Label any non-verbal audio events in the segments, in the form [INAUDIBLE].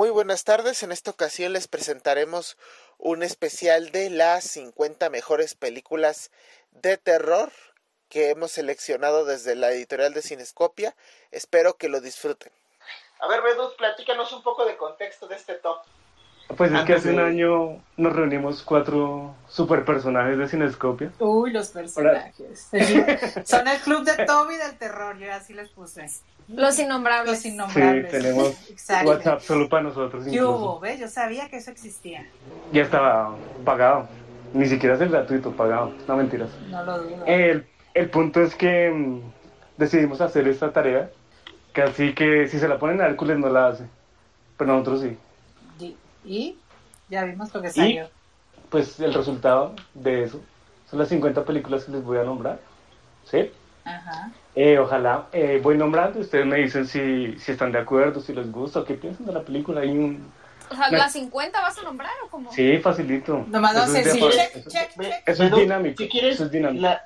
Muy buenas tardes, en esta ocasión les presentaremos un especial de las 50 mejores películas de terror que hemos seleccionado desde la editorial de Cinescopia. Espero que lo disfruten. A ver, Bedus, platícanos un poco de contexto de este top. Pues es que hace un año nos reunimos cuatro super personajes de Cinescopia. Uy, los personajes. [LAUGHS] Son el club de Toby del terror, yo así les puse. Los innombrables. Los innombrables. Sí, tenemos [LAUGHS] WhatsApp solo para nosotros. Yo, ¿ves? Yo sabía que eso existía. Ya estaba pagado. Ni siquiera es el gratuito, pagado. No mentiras. No lo dudo. El, el punto es que mm, decidimos hacer esta tarea. Que así que si se la ponen a Hércules no la hace. Pero nosotros sí. Y ya vimos lo que salió. pues el resultado de eso son las 50 películas que les voy a nombrar. ¿Sí? Ajá. Eh, ojalá, eh, voy nombrando y ustedes me dicen si, si están de acuerdo, si les gusta, o qué piensan de la película. Hay un, O sea, ¿las 50 vas a nombrar o cómo? Sí, facilito. Nomás no de- Check, eso- check, check. Eso es dinámico. Si quieres, eso es dinámico. la-.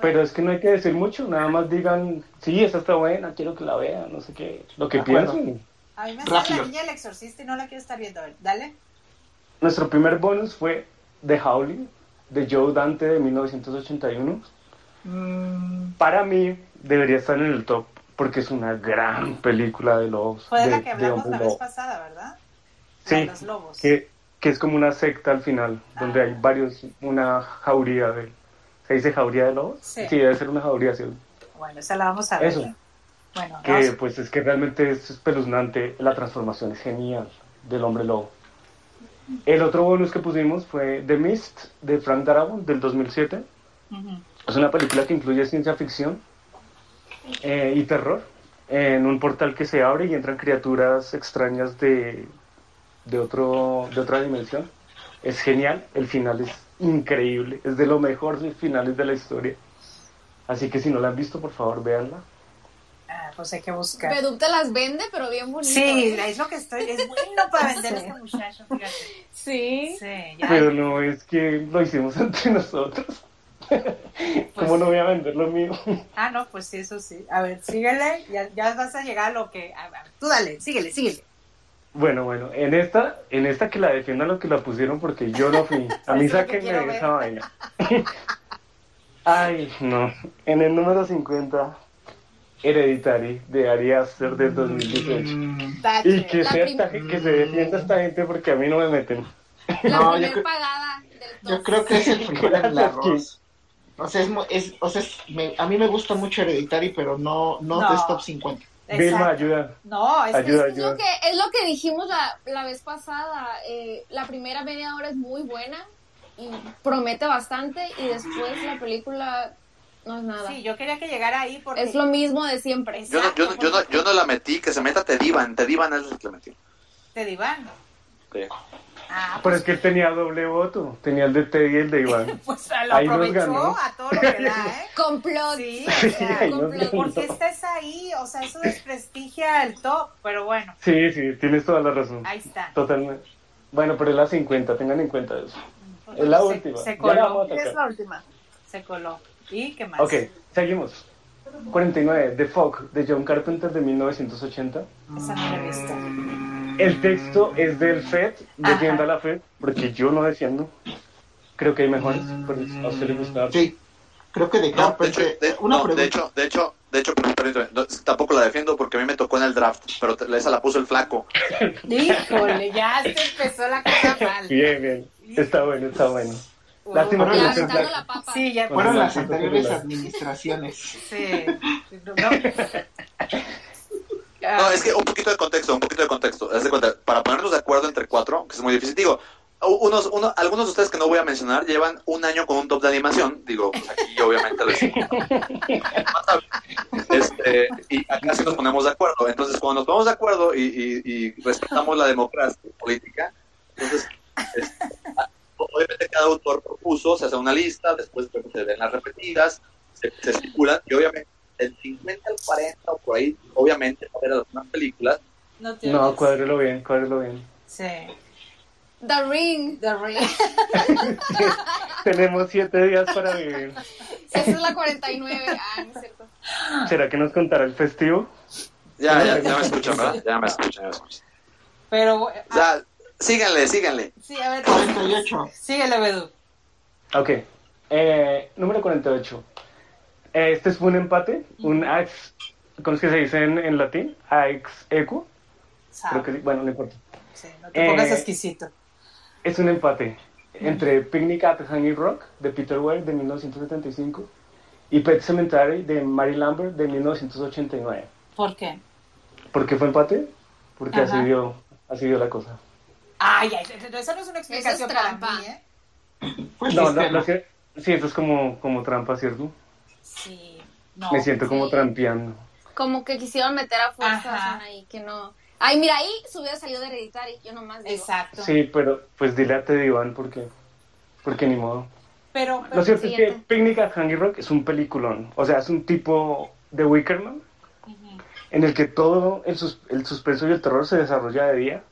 Pero es que no hay que decir mucho, nada más digan, sí, esa está buena, quiero que la vean, no sé qué, lo que piensen. A mí me sale rápido. la niña del exorcista y no la quiero estar viendo. A ver, dale. Nuestro primer bonus fue The Howling, de Joe Dante de 1981. Mm, Para mí debería estar en el top porque es una gran película de lobos. fue de la que hablamos la vez pasada, ¿verdad? Sí, de los lobos. que, que es como una secta al final, donde Ah. hay varios, una jauría de... ¿Se dice jauría de lobos? Sí. debe ser una jauría, sí. Bueno, esa la vamos a ver. Eso. Bueno, Que vamos. pues es que realmente es espeluznante, la transformación es genial del hombre lobo. El otro bonus que pusimos fue The Mist de Frank Darabont del 2007. Ujú. Es una película que incluye ciencia ficción eh, y terror en un portal que se abre y entran criaturas extrañas de, de, otro, de otra dimensión. Es genial, el final es increíble, es de lo mejor de finales de la historia. Así que si no la han visto, por favor, véanla. Ah, pues hay que buscar. Beduc te las vende, pero bien bonito. Sí, ¿eh? es lo que estoy. Es bueno para [LAUGHS] vender a este muchacho, fíjate. Sí. Sí, ya. Pero no es que lo hicimos [LAUGHS] entre nosotros. [LAUGHS] ¿Cómo no voy a vender lo mío? [LAUGHS] Ah, no, pues sí, eso sí. A ver, síguele. Ya, ya vas a llegar a lo que. A ver, tú dale, síguele, síguele. Bueno, bueno, en esta, en esta que la defiendan lo que la pusieron porque yo no fui. [LAUGHS] A mí sáquenme de esa vaina. Ay, no. En el número 50, Hereditary, de Ari Aster del 2018. Mm, Tache. Y que, La sea esta- que se defienda esta gente porque a mí no me meten. La No, yo primer creo- pagada del yo creo que es el frijol en el Gracias, arroz. O sea, es, es- o sea es- me- a mí me gusta mucho Hereditary, pero no, no, No. es top 50. Vilma, ayuda. No, es que Ayuda, Es lo que, es lo que dijimos la, la vez pasada. eh, la primera media hora es muy buena y promete bastante y después la película no es nada. Sí, yo quería que llegara ahí porque. es lo mismo de siempre. Yo no, yo, no- yo, no, yo no la metí, que se meta Tedivan. Tedivan es el que la metió. Te divan. Sí. Ah, Pero es que él tenía doble voto. Tenía el de Teddy y el de Iván. [LAUGHS] pues lo ahí nos aprovechó ganó. a todo lo que da, [LAUGHS] ¿eh? Complot. Sí, o sea, Ahí nos complot. ganó. ¿por qué estás ahí? O sea, eso desprestigia el top, pero bueno, Sí, sí, tienes toda la razón. ahí está. Totalmente. Bueno, pero es la 50, tengan en cuenta eso. Es la Se- última. Se, Ya la vamos coló. a. Es la última. Se coló. ¿Y qué más? Ok, seguimos. 49, The Fog, de John Carpenter de 1980. Esa no la he visto. El texto es del FED, defienda la FED, porque yo no defiendo. Creo que hay mejores, pero a usted le gusta. Sí, creo que de No, de hecho, Carpenter. de, una no, pregunta. de hecho, de hecho, de hecho, no, tampoco la defiendo porque a mí me tocó en el draft, pero te- esa la puso el flaco. Híjole, ya se empezó la cosa mal. Bien, bien. Está bueno, está bueno. Lástima que la papa. Sí, ya Fueron las la- anteriores la- administraciones. Sí. No, no. [LAUGHS] No, es que un poquito de contexto, un poquito de contexto. Haz de cuenta, para ponernos de acuerdo entre cuatro, que es muy difícil, digo, unos, uno, algunos de ustedes que no voy a mencionar llevan un año con un top de animación, digo, pues aquí [LAUGHS] obviamente les [LAUGHS] este, y acá sí nos ponemos de acuerdo. Entonces, cuando nos ponemos de acuerdo y, y- y respetamos la democracia política, entonces, es- obviamente cada autor propuso, se hace una lista, después se ven las repetidas, se, se estipulan, y obviamente del 50 al 40 o por ahí, obviamente, va a haber algunas películas. No, te No, cuádrelo bien, cuádrelo bien. Sí. The Ring. The Ring. [LAUGHS] Tenemos siete días para vivir. Esa es la 49. Ah, no es cierto. ¿Será que nos contará el festivo? Ya, ya, ya me escuchan, ¿verdad? Ya me escuchan, ya me escuchan. Pero, O sea, síganle, síganle. sí, a ver, 48. síguele, Bedu. Ok. Eh, número 48. Eh, Este es un empate, un ax, ¿cómo es que se dice en, en latín? Ax equo. Creo que sí, bueno, no importa. Sí, no te pongas Eh, exquisito. Es un empate entre Picnic at Hanging Rock de Peter Weir de 1975 y Pet Cemetery de Mary Lambert de 1989. ¿Por qué? ¿Por qué fue empate? Porque así Ajá. dio, así dio la cosa. Ay, ay, esa no es una explicación para trampa. mí, ¿eh? Pues No, no, no, sí, sí, eso es como, como trampa, ¿cierto? Sí. No, Me siento como trampeando. Como que quisieron meter a fuerzas Ajá. ahí, que no. Ay, mira, ahí se hubiera salido de Hereditary, yo nomás digo. Exacto. Sí, pero pues dile a Teddy Iván porque, porque ni modo. Pero, pero Lo cierto es que. Picnic at Hanging Rock es un peliculón. O sea, es un tipo de Wickerman Ujú. en el que todo el, sus- el suspenso y el terror se desarrolla de día.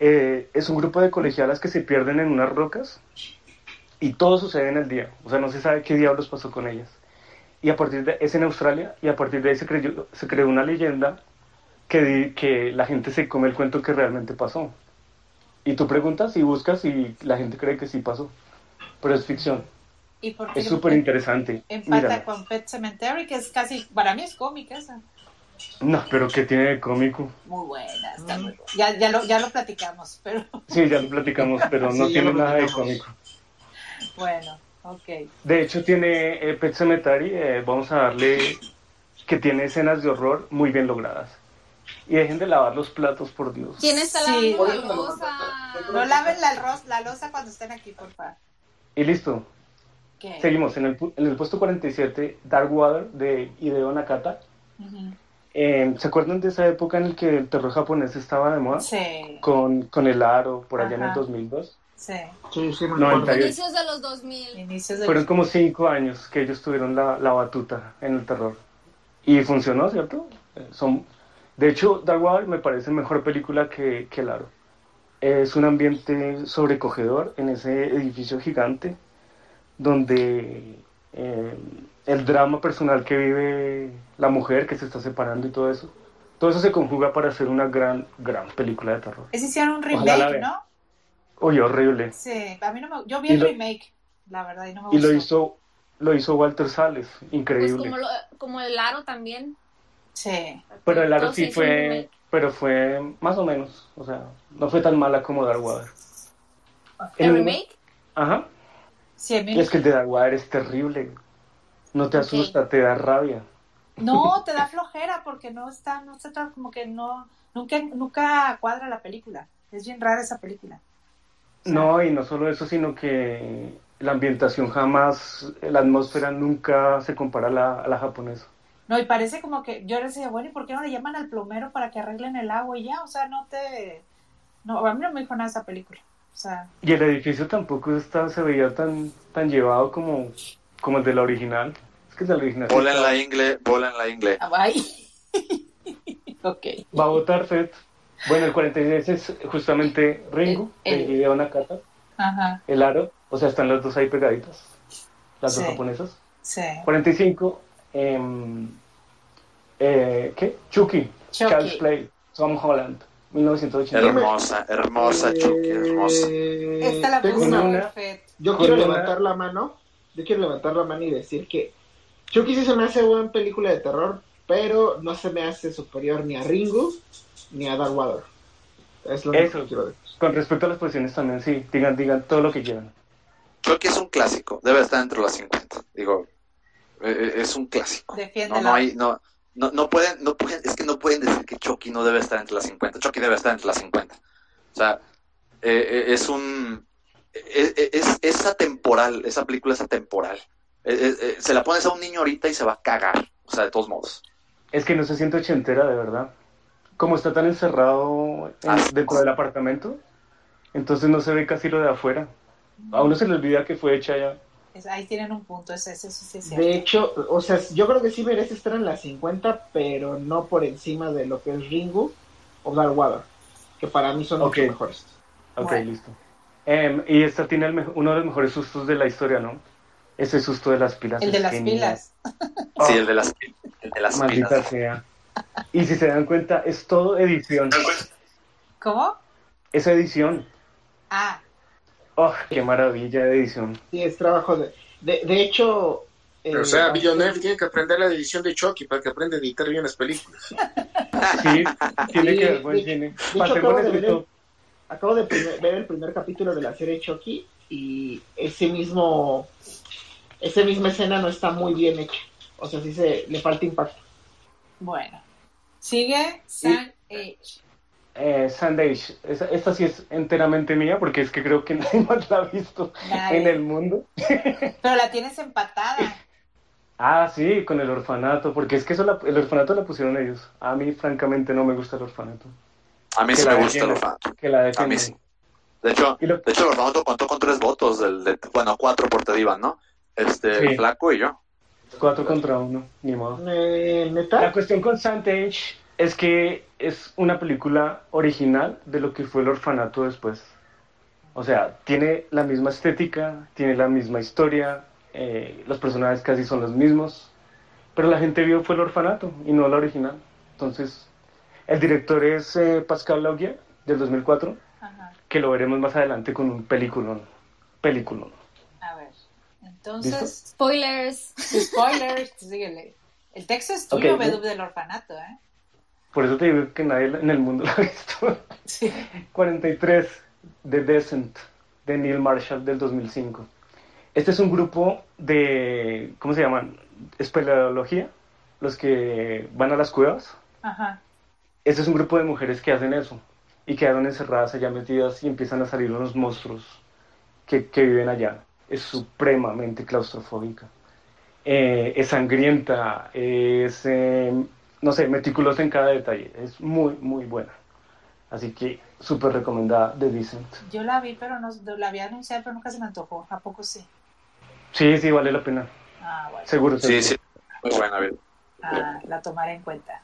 Eh, es un grupo de colegialas que se pierden en unas rocas y todo sucede en el día. O sea, no se sabe qué diablos pasó con ellas. Y a partir de es en Australia y a partir de ahí se, creyó, se creó una leyenda que, di- que la gente se come el cuento que realmente pasó. Y tú preguntas y buscas y la gente cree que sí pasó. Pero es ficción. ¿Y por qué Es súper interesante. empata Mírala. con Pet Cemetery, que es casi, para mí es cómica esa. No, pero ¿qué tiene de cómico? Muy buena, está muy buena. Ya, ya, lo, ya lo platicamos, pero Sí, ya lo platicamos, pero [LAUGHS] no Sí, tiene nada de cómico. bueno, ok. De hecho, tiene eh, Pet Cemetery, eh, vamos a darle que tiene escenas de horror muy bien logradas. Y dejen de lavar los platos, por Dios. ¿Quién está Sí. lavando la losa? No laven la, la losa cuando estén aquí, por favor. Y listo. ¿Qué? Seguimos. En el, pu- en el puesto 47, Dark Water de Hideo Nakata. Ujú. Eh, ¿Se acuerdan de esa época en la que el terror japonés estaba de moda? Sí, Con, con el aro, por allá en el Ajá. 2002. sí. Sí, sí, Inicios de los 2000. Inicios de Fueron como cinco años que ellos tuvieron la, la batuta en el terror. Y funcionó, ¿cierto? Eh, Son, de hecho, Dark Water me parece mejor película que, que El Aro. Es un ambiente sobrecogedor en ese edificio gigante donde eh, el drama personal que vive la mujer que se está separando y todo eso, todo eso se conjuga para hacer una gran, gran película de terror. Es hicieron un remake. ¿no? Oye, horrible. Sí, a mí no me... Yo vi Y el lo- remake, la verdad, y no me Y gustó. lo hizo, lo hizo Walter Sales, Pues increíble. como, lo- como el aro también. Sí. Pero el aro sí fue, pero fue más o menos, o sea, no fue tan mala como Dark Water. ¿El El- remake? Ajá, Sí, es que el de es terrible. No te asusta, te da rabia. No, [LAUGHS] te da flojera porque no está, no se trata como que no, nunca, nunca cuadra la película. Es bien rara esa película. No, y no solo eso, sino que la ambientación jamás, la atmósfera nunca se compara a la, a la japonesa. No, y parece como que yo decía, bueno, ¿y por qué no le llaman al plomero para que arreglen el agua y ya? O sea, no te... No, a mí no me dijo nada esa película. Sea, Y el edificio tampoco está, se veía tan, tan llevado como, como el de la original. Es que el de la original. Bola en la ingle, bola en la ingle. ah, ay. [LAUGHS] ok. Va a votar Fed. Bueno, el 46 es justamente Ringo, El- de el- Hideo Nakata. Ajá, El aro, o sea, están las dos ahí pegaditas, las dos Sí. japonesas. sí. 45, em, eh, ¿qué? Chucky, Chucky. Child's Play, Tom Holland, 1980. Hermosa, hermosa, Chucky, hermosa. Eh, Esta la tengo una-. Yo quiero una- levantar la mano. Yo quiero levantar la mano y decir que Chucky sí se me hace buena película de terror, pero no se me hace superior ni a Ringo ni a Dark Water. Es lo Eso. que quiero decir. Con respecto a las posiciones también, sí, digan, digan todo lo que quieran. Chucky es un clásico, debe estar entre las 50. Digo, eh, eh, es un clásico. No, Defiéndelo. no hay, no, no, no pueden, no pueden, es que no pueden decir que Chucky no debe estar entre las 50. Chucky debe estar entre las 50. O sea, eh, eh, es un, eh, eh, es, es atemporal, esa película es atemporal. Se la pones a un niño ahorita y se va a cagar. O sea, de todos modos. Es que no se siente ochentera, de verdad. Como está tan encerrado en- Ah, dentro del apartamento, entonces no se ve casi lo de afuera. A uno se le olvida que fue hecha ya. Es- ahí tienen un punto, sí es cierto. De hecho, o sea, yo creo que sí merece estar en las 50, pero no por encima de lo que es Ringo o Dark Water, que para mí son Ok. mucho mejores. Ok, Bueno. listo. Em, y esta tiene el uno de los mejores sustos de la historia, ¿no? Ese susto de las pilas. El de es las genial. pilas. Oh, Sí, el de las, el de las Maldita pilas. sea. Y si se dan cuenta, es todo edición. ¿Cómo? Esa edición. Ah, Oh, qué maravilla de edición. Sí, es trabajo de... De, de hecho... Pero, o eh, sea, Villeneuve tiene que aprender la edición de Chucky para que aprenda a editar bien las películas. [LAUGHS] Sí, tiene Sí, que ver buen de- cine. de hecho, acabo de ver. Acabo de primer- ver el primer capítulo de la serie Chucky y ese mismo esa misma escena no está muy bien hecha. O sea, sí se le falta impacto. bueno. Sigue San Age. Eh, Sandage, esa- esta sí es enteramente mía porque es que creo que [LAUGHS] nadie más la ha visto Nadie. en el mundo. [LAUGHS] Pero la tienes empatada. Ah, sí, con el orfanato, porque es que eso la- el orfanato la pusieron ellos. A mí, francamente, no me gusta el orfanato. A mí Que sí me gusta el orfanato. Que la A mí sí. De hecho, lo- de hecho el orfanato contó con tres votos, del, de, bueno, cuatro por Tedivan, ¿no? Este, Sí. el flaco y yo. Cuatro contra uno, ni modo. Eh, La cuestión con Sandage es que es una película original de lo que fue el orfanato después. O sea, tiene la misma estética, tiene la misma historia, eh, los personajes casi son los mismos, pero la gente vio fue el orfanato y no la original. Entonces, el director es eh, Pascal Laugier, del 2004, Ajá. que lo veremos más adelante con un peliculón. Peliculón. A ver. Entonces, Spoilers. spoilers, [LAUGHS] síguele. El texto es tuyo, Ok. Bedub, del orfanato, ¿eh? Por eso te digo que nadie en el mundo [LAUGHS] lo ha visto. Sí. 43, The Descent, de Neil Marshall del 2005. Este es un grupo de, ¿cómo se llaman? Espeleología, los que van a las cuevas. Ajá. Este es un grupo de mujeres que hacen eso y quedaron encerradas allá metidas y empiezan a salir unos monstruos que, que viven allá. Es supremamente claustrofóbica. Eh, es sangrienta, es, eh, no sé, meticulosa en cada detalle. Es muy, muy buena. Así que súper recomendada The Descent. Yo la vi, pero no, la había anunciado, pero nunca se me antojó. ¿A poco sí? Sí, sí, vale la pena. Ah, bueno. Seguro, Sí, seguro. sí. Muy buena, bien. Ah, la tomaré en cuenta.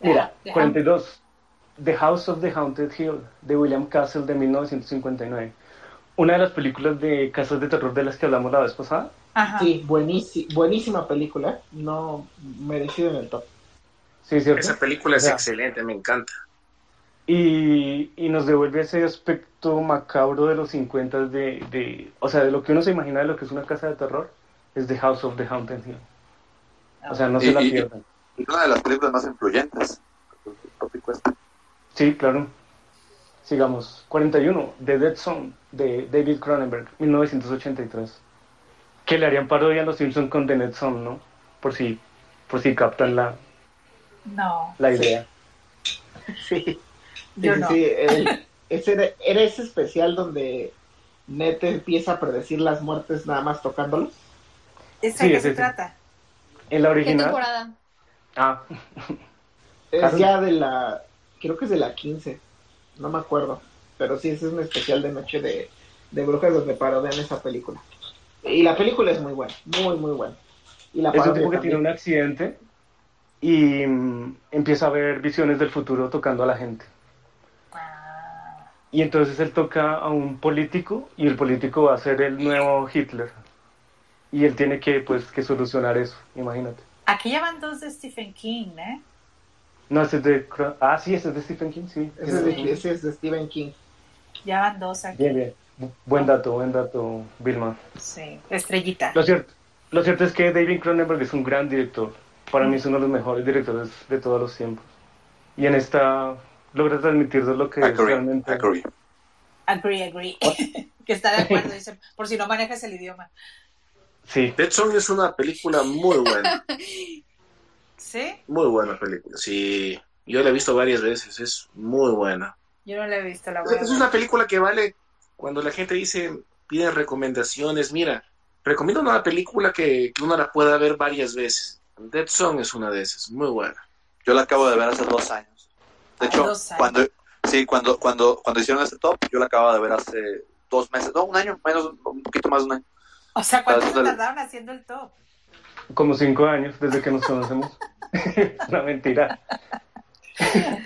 Mira, Deja- 42. The House of the Haunted Hill, de William Castle, de 1959. Una de las películas de casas de terror de las que hablamos la vez pasada. Ajá. Sí, buenísima, buenísima película. No merecido en el top. Sí, ¿cierto? Esa película es Ya. excelente, me encanta. Y, y nos devuelve ese aspecto macabro de los 50 de, de, o sea, de lo que uno se imagina de lo que es una casa de terror, es The House of the Haunted Hill. O sea, no Y- se la pierdan. Y una de las películas más influyentes. Sí, claro. Sigamos. 41, The Dead Zone, de David Cronenberg, 1983. Que le harían parodia a los Simpsons con The Dead Zone, ¿no? Por si, por si captan la, No, la idea. Sí. yo sí, no. sí, el- ese era, era ese especial donde Ned empieza a predecir las muertes nada más tocándolos. ¿Esa Sí, qué ese se trata? En la ¿Qué original. temporada? Ah, Es ya de la, creo que es de la 15, no me acuerdo, pero sí, ese es un especial de noche de, de brujas donde parodian esa película. Y la película es muy buena, muy, muy buena. Y la es un tipo que también. tiene un accidente y mm, empieza a ver visiones del futuro tocando a la gente. Y entonces él toca a un político y el político va a ser el nuevo Hitler. Y él tiene que, pues, que solucionar eso, imagínate. aquí ya van dos de Stephen King, ¿eh? No, ese es de... Ah, sí, ese es de Stephen King, sí. Ese es, de, ese es de Stephen King. Ya van dos aquí. Bien, bien. Bu- Buen dato, buen dato, Vilma. Sí, estrellita. Lo cierto, lo cierto es que David Cronenberg es un gran director. Para mí es uno de los mejores directores de todos los tiempos. Y en esta logra transmitir de lo que es Agree, realmente... agree. Agree, agree. [LAUGHS] que está de acuerdo, [LAUGHS] dice, por si no manejas el idioma. Sí, Dead Zone es una película muy buena, [LAUGHS] ¿Sí? muy buena película. Sí, yo la he visto varias veces, es muy buena. Yo no la he visto, la voy a Es una película que vale cuando la gente dice, piden recomendaciones. Mira, recomiendo una película que, que uno la pueda ver varias veces. Dead Zone es una de esas, muy buena. Yo la acabo de ver hace dos años. De hecho, años. cuando sí, cuando, cuando, cuando hicieron este top, yo la acabo de ver hace dos meses, no, un año, menos, un poquito más de un año. O sea, ¿cuánto se tardaron haciendo el top? como cinco años desde que nos conocemos. [LAUGHS] Una mentira.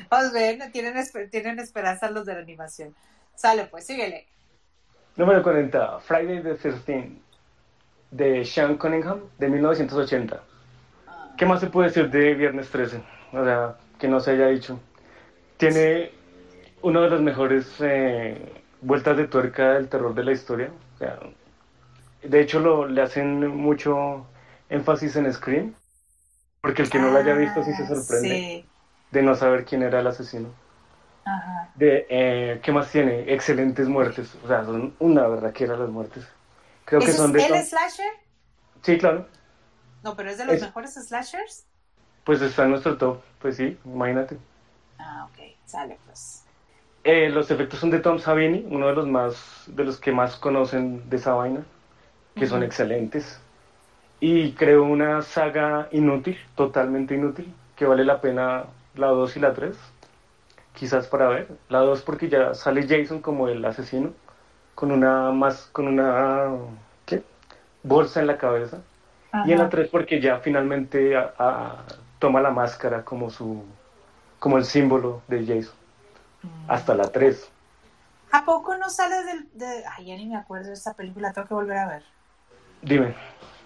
Pues ven, tienen, esper- tienen esperanza los de la animación. Sale, pues, síguele. Número 40, Friday the 13 de Sean Cunningham, de 1980. Ah, ¿Qué más se puede decir de Viernes 13? O sea, que no se haya dicho. Tiene uno de los mejores eh, vueltas de tuerca del terror de la historia. O sea, de hecho, lo, le hacen mucho énfasis en Scream, porque el que no lo haya visto sí se Ah, sorprende Sí. de no saber quién era el asesino. Ajá. De, eh, ¿Qué más tiene? Excelentes muertes. O sea, son una verdad que eran las muertes. Creo que ¿Ese son de... es el slasher? Sí, claro. No, pero es de los Es- mejores slashers. Pues está en nuestro top. Pues sí, imagínate. Ah, ok. Sale, pues. Eh, los efectos son de Tom Savini, uno de los más, de los que más conocen de esa vaina, que son excelentes. Y creo una saga inútil, totalmente inútil, que vale la pena la 2 y la 3, quizás para ver. La 2 porque ya sale Jason como el asesino, con una más, con una ¿qué? bolsa en la cabeza. Y en la Ajá. 3 porque ya finalmente a- a- toma la máscara como su, como el símbolo de Jason. Mm. Hasta la 3. ¿A poco no sale del... De... Ay, ya ni me acuerdo de esa película. Tengo que volver a ver. Dime.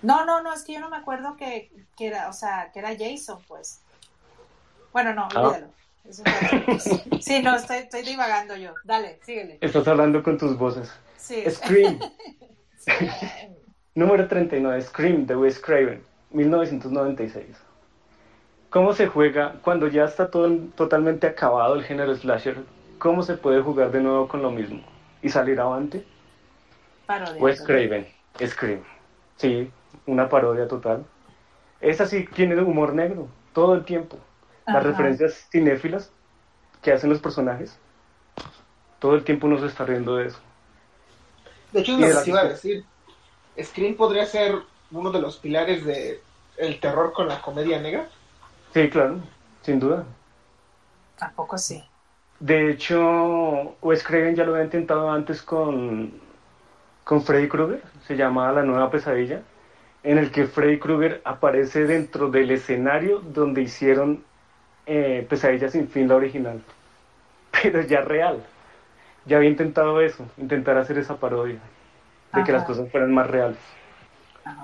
No, no, no. Es que yo no me acuerdo que, que era... O sea, que era Jason, pues. Bueno, no, Ah. olvídalo. Eso. Sí, no, estoy, estoy divagando yo. Dale, síguele. Estás hablando con tus voces. Sí. Scream. [LAUGHS] Número 39. Scream de Wes Craven. 1996. ¿Cómo se juega cuando ya está todo, totalmente acabado el género slasher? ¿Cómo se puede jugar de nuevo con lo mismo? ¿Y salir avante? Parodia. Wes Craven. Scream. Sí, una parodia total. Esa sí tiene humor negro. Todo el tiempo. Las Ajá. referencias cinéfilas que hacen los personajes. Todo el tiempo uno se está riendo de eso. De hecho, es lo de que iba a decir. Scream podría ser uno de los pilares de el terror con la comedia negra. Sí, claro, sin duda. Tampoco sí. De hecho, Wes Craven ya lo había intentado antes con, con Freddy Krueger, se llama La Nueva Pesadilla, en el que Freddy Krueger aparece dentro del escenario donde hicieron eh, Pesadilla sin fin, la original, [LAUGHS] pero ya real. Ya había intentado eso, intentar hacer esa parodia, de que Ajá. las cosas fueran más reales.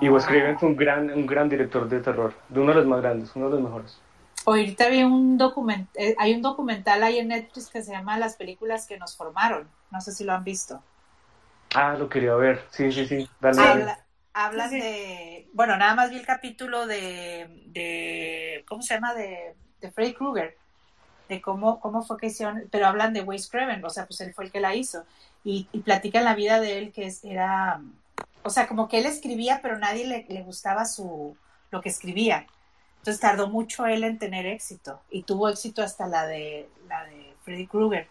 Y Wes Craven fue un gran, un gran director de terror, de uno de los más grandes, uno de los mejores. Ahorita vi un document eh, hay un documental ahí en Netflix que se llama Las películas que nos formaron. No sé si lo han visto. Ah, lo quería ver, sí, sí, sí, dale. Habla, hablan Sí, sí. de, bueno, nada más vi el capítulo de, de ¿cómo se llama? De, de Freddy Krueger, de cómo, cómo fue que hicieron, pero hablan de Wes Craven, o sea, pues él fue el que la hizo, y, y platican la vida de él que es- era, o sea, como que él escribía, pero nadie le, le gustaba su, lo que escribía. Entonces tardó mucho él en tener éxito, y tuvo éxito hasta la de, la de Freddy Krueger.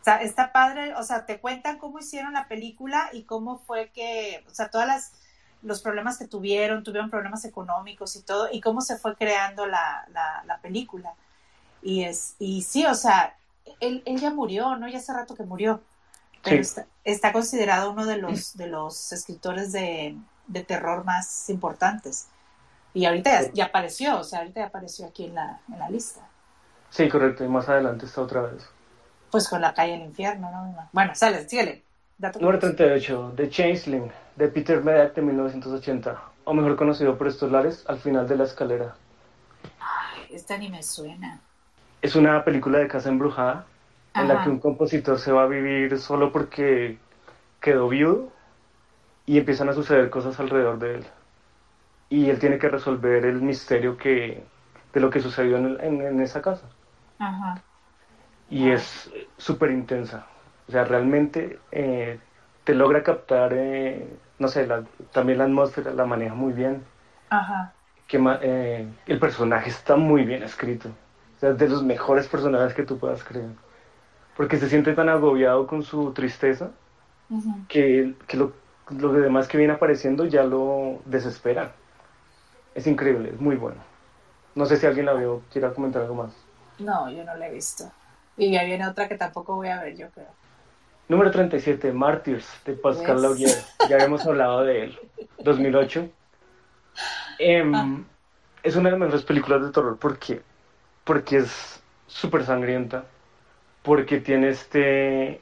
O sea, está padre, o sea, te cuentan cómo hicieron la película y cómo fue que, o sea, todas las los problemas que tuvieron, tuvieron problemas económicos y todo, y cómo se fue creando la, la, la película. Y es, y sí, o sea, él, él ya murió, ¿no? Ya hace rato que murió. Pero Sí. está, está considerado uno de los, de los escritores de, de terror más importantes. Y ahorita ya, ya apareció, o sea, ahorita ya apareció aquí en la, en la lista. Sí, correcto, y más adelante está otra vez. Pues con la calle del infierno, ¿no? Bueno, sale, síguele. Dato Número curioso. 38, The Changeling, de Peter Medak de 1980, o mejor conocido por estos lares, Al final de la escalera. Esta ni me suena. Es una película de casa embrujada, en la que un compositor se va a vivir solo porque quedó viudo y empiezan a suceder cosas alrededor de él. Y él tiene que resolver el misterio que, de lo que sucedió en, en- en esa casa. Ajá. y es súper intensa. O sea, realmente eh, te logra captar, eh, no sé, la- también la atmósfera la maneja muy bien. Ajá. Que eh, el personaje está muy bien escrito. O sea, es de los mejores personajes que tú puedas creer. Porque se siente tan agobiado con su tristeza que, que lo, lo demás que viene apareciendo ya lo desespera. Es increíble, es muy bueno. No sé si alguien la vio, quiera comentar algo más. No, yo no la he visto. Y ya viene otra que tampoco voy a ver, yo creo. Número 37, Martyrs, de Pascal Yes. Ya habíamos hablado de él. 2008. Em, Ah. Es una de las mejores películas de terror. ¿Por qué? Porque es súper sangrienta. Porque tiene este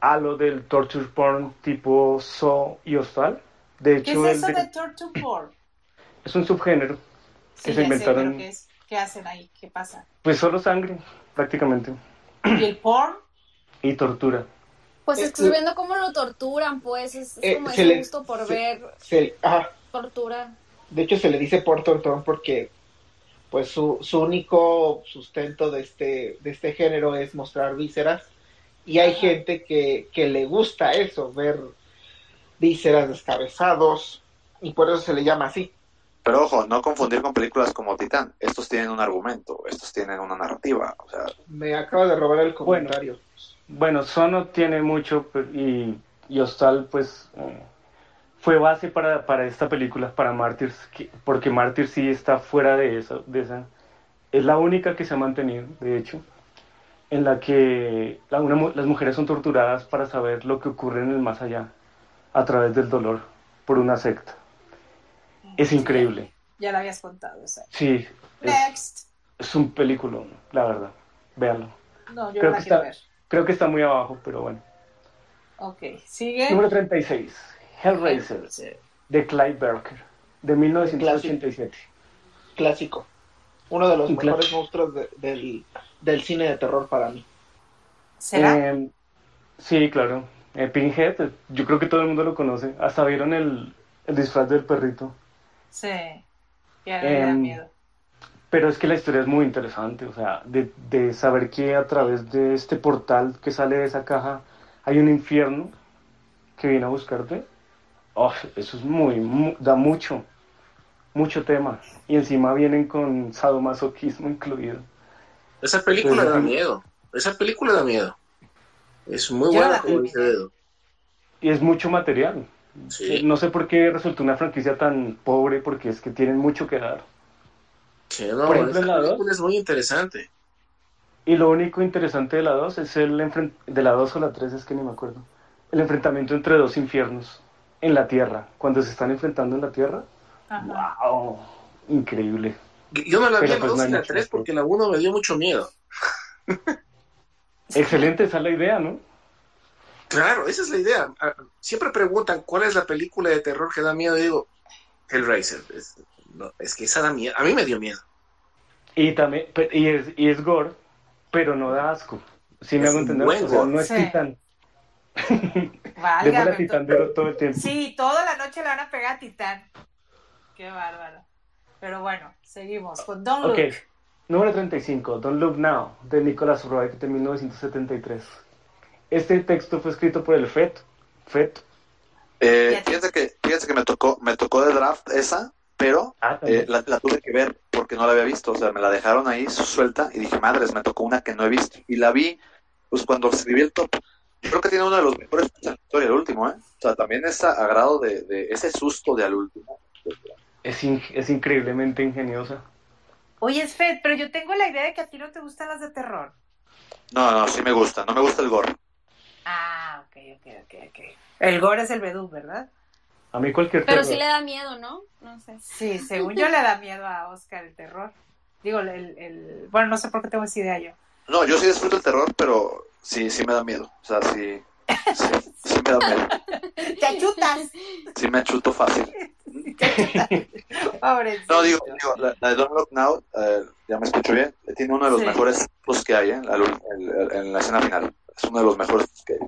halo del torture porn tipo Saw y Hostal. De ¿Qué hecho, es el eso de- de Torture Porn? es un subgénero. Sí, se sé, inventaron- ¿qué, es? ¿Qué hacen ahí? ¿Qué pasa? Pues solo sangre, prácticamente. ¿Y el porn? [CLEARS THROAT] Y tortura. Pues Eh, estoy viendo cómo lo torturan, pues es, es Eh, como ese le- gusto por se- ver Se- ajá, tortura. de hecho, se le dice por tortón porque pues su, su único sustento de este, de este género es mostrar vísceras. Y hay gente que, que le gusta eso, ver vísceras descabezados, y por eso se le llama así. Pero ojo, no confundir con películas como Titán. Estos tienen un argumento, estos tienen una narrativa. O sea, Me acaba de robar el comentario. Bueno, Sono tiene mucho pe- y, y Hostal, pues, eh, fue base para, para esta película, para Mártires, que- porque Mártires sí está fuera de esa, de esa. Es la única que se ha mantenido, de hecho, en la que la- una las mujeres son torturadas para saber lo que ocurre en el más allá, a través del dolor, por una secta. Es increíble. Ya lo habías contado, esa. Sí, es, Next. es un película, la verdad. Véanlo. No, yo Creo no la que quiero está- ver. Creo que está muy abajo, pero bueno. Ok, sigue. Número 36. Hellraiser, de Clive Barker, de 1987. Clásico. Uno de los mejores clásico. monstruos de- del, del cine de terror para mí. ¿Será? Eh, sí, claro. Eh, Pinhead, eh, yo creo que todo el mundo lo conoce. Hasta vieron el, el disfraz del perrito. sí. Ya me da em, miedo. Pero es que la historia es muy interesante, o sea, de, de saber que a través de este portal que sale de esa caja hay un infierno que viene a buscarte. Oh, eso es muy, mu- da mucho, mucho tema. Y encima vienen con sadomasoquismo incluido. Esa película da miedo. Esa película da miedo. Es muy Yo buena, como dice Dedo. Y es mucho material. Sí. No sé por qué resultó una franquicia tan pobre, porque es que tienen mucho que dar. Sí, no, Por ejemplo, esa en la dos. película es muy interesante. Y lo único interesante de la 2 es el de la 2 o la 3 es que ni me acuerdo. El enfrentamiento entre dos infiernos en la tierra, cuando se están enfrentando en la tierra. Ajá. ¡Wow! Increíble. Yo no la vi Pero en la pues 2 no y hay la mucho 3 más. porque la 1 me dio mucho miedo. [LAUGHS] Excelente, esa es la idea, ¿no? Claro, esa es la idea. Ah, Siempre preguntan cuál es la película de terror que da miedo. Y digo, Hellraiser. Es, no, es que esa da miedo. A mí me dio miedo. Y también y es, y es gore, pero no da asco. Si me Es hago entender, o sea, gore. no es Sí. titán. Válgame, Titán todo el tiempo. Sí, toda la noche le van a pegar a Titán. Qué bárbaro. Pero bueno, seguimos con Don Look. Ok, número 35, Don't Look Now, de Nicholas Roeg, de 1973. Este texto fue escrito por el FET. FET. eh, fíjense que, fíjense que me tocó, me tocó de draft esa, pero Ah, eh, la, la tuve que ver porque no la había visto. O sea, me la dejaron ahí suelta y dije, madres, me tocó una que no he visto. Y la vi, pues cuando escribí el top. Yo creo que tiene uno de los mejores de la historia, el último, ¿eh? O sea, también es a, a grado de, de ese susto de al último. es, in- es increíblemente ingeniosa. Oye, Fed, pero yo tengo la idea de que a ti no te gustan las de terror. No, no, sí me gusta. No me gusta el gore. Ah, ok, ok, ok, ok. El gore es el vedú, ¿verdad? A mí cualquier Pero terror. sí le da miedo, ¿no? No sé. Sí, según yo le da miedo a Oscar el terror. Digo, el, el... Bueno, no sé por qué tengo esa idea yo. No, yo sí disfruto el terror, pero sí, sí me da miedo. O sea, sí, sí, sí me da miedo. ¡Te achutas! Sí me achuto fácil. No, digo, digo la, la de Don't Look Now, eh, ya me escucho bien, tiene uno de los Sí. mejores sustos que hay ¿eh? La- el- el- en la escena final. Es uno de los mejores que hay.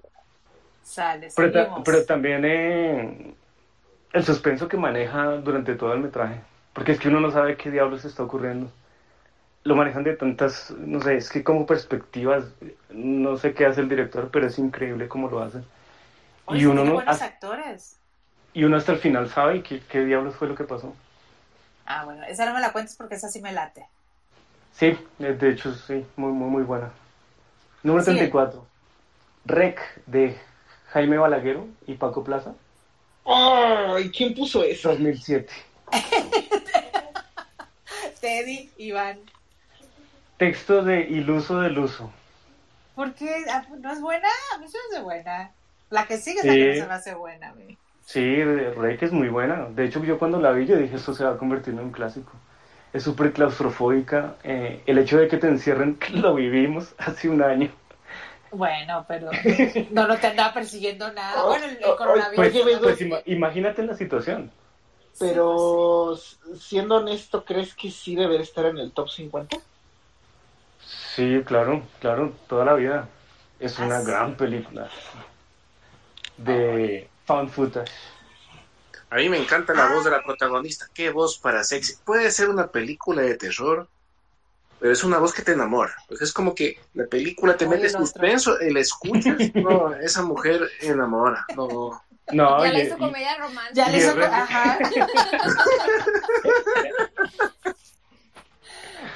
Sale, Pero, ta- pero también eh, el suspenso que maneja durante todo el metraje. Porque es que uno no sabe qué diablos está ocurriendo. Lo manejan de tantas, no sé, es que como perspectivas, no sé qué hace el director, pero es increíble cómo lo hace. Oye, y sí uno no- buenos hasta- actores. Y uno hasta el final sabe qué, qué diablos fue lo que pasó. Ah, bueno, esa no me la cuentes porque esa sí me late. Sí, de hecho sí, muy, muy, muy buena. Número Sigue. 34. Rec de Jaime Balaguero y Paco Plaza, ¡Ay! ¿Quién puso eso? 2007. [LAUGHS] Teddy, Iván. Texto de Iluso del Uso. ¿Por qué? Ah, ¿No es buena? A mí se me hace buena. La que sigue es la Sí. que no se me hace buena a mí. Sí, Rec es muy buena. De hecho, yo cuando la vi, yo dije, esto se va a convertir en un clásico. Es súper claustrofóbica. eh, el hecho de que te encierren, [LAUGHS] lo vivimos hace un año. Bueno, pero no, no te andaba persiguiendo nada. [LAUGHS] Bueno, el, el coronavirus. Pues, pues ima- imagínate la situación. Pero, siendo honesto, ¿crees que sí debería estar en el top 50? Sí, claro, claro, toda la vida. Es Ah, una sí. gran película de found footage. A mí me encanta la voz de la protagonista. Qué voz para sexy. Puede ser una película de terror, pero es una voz que te enamora. Pues es como que la película te mete suspenso, el escuchas. [LAUGHS] No, esa mujer enamora. No. No, ya y- la hizo comedia romántica. Ya le hizo. re- Ajá. [LAUGHS]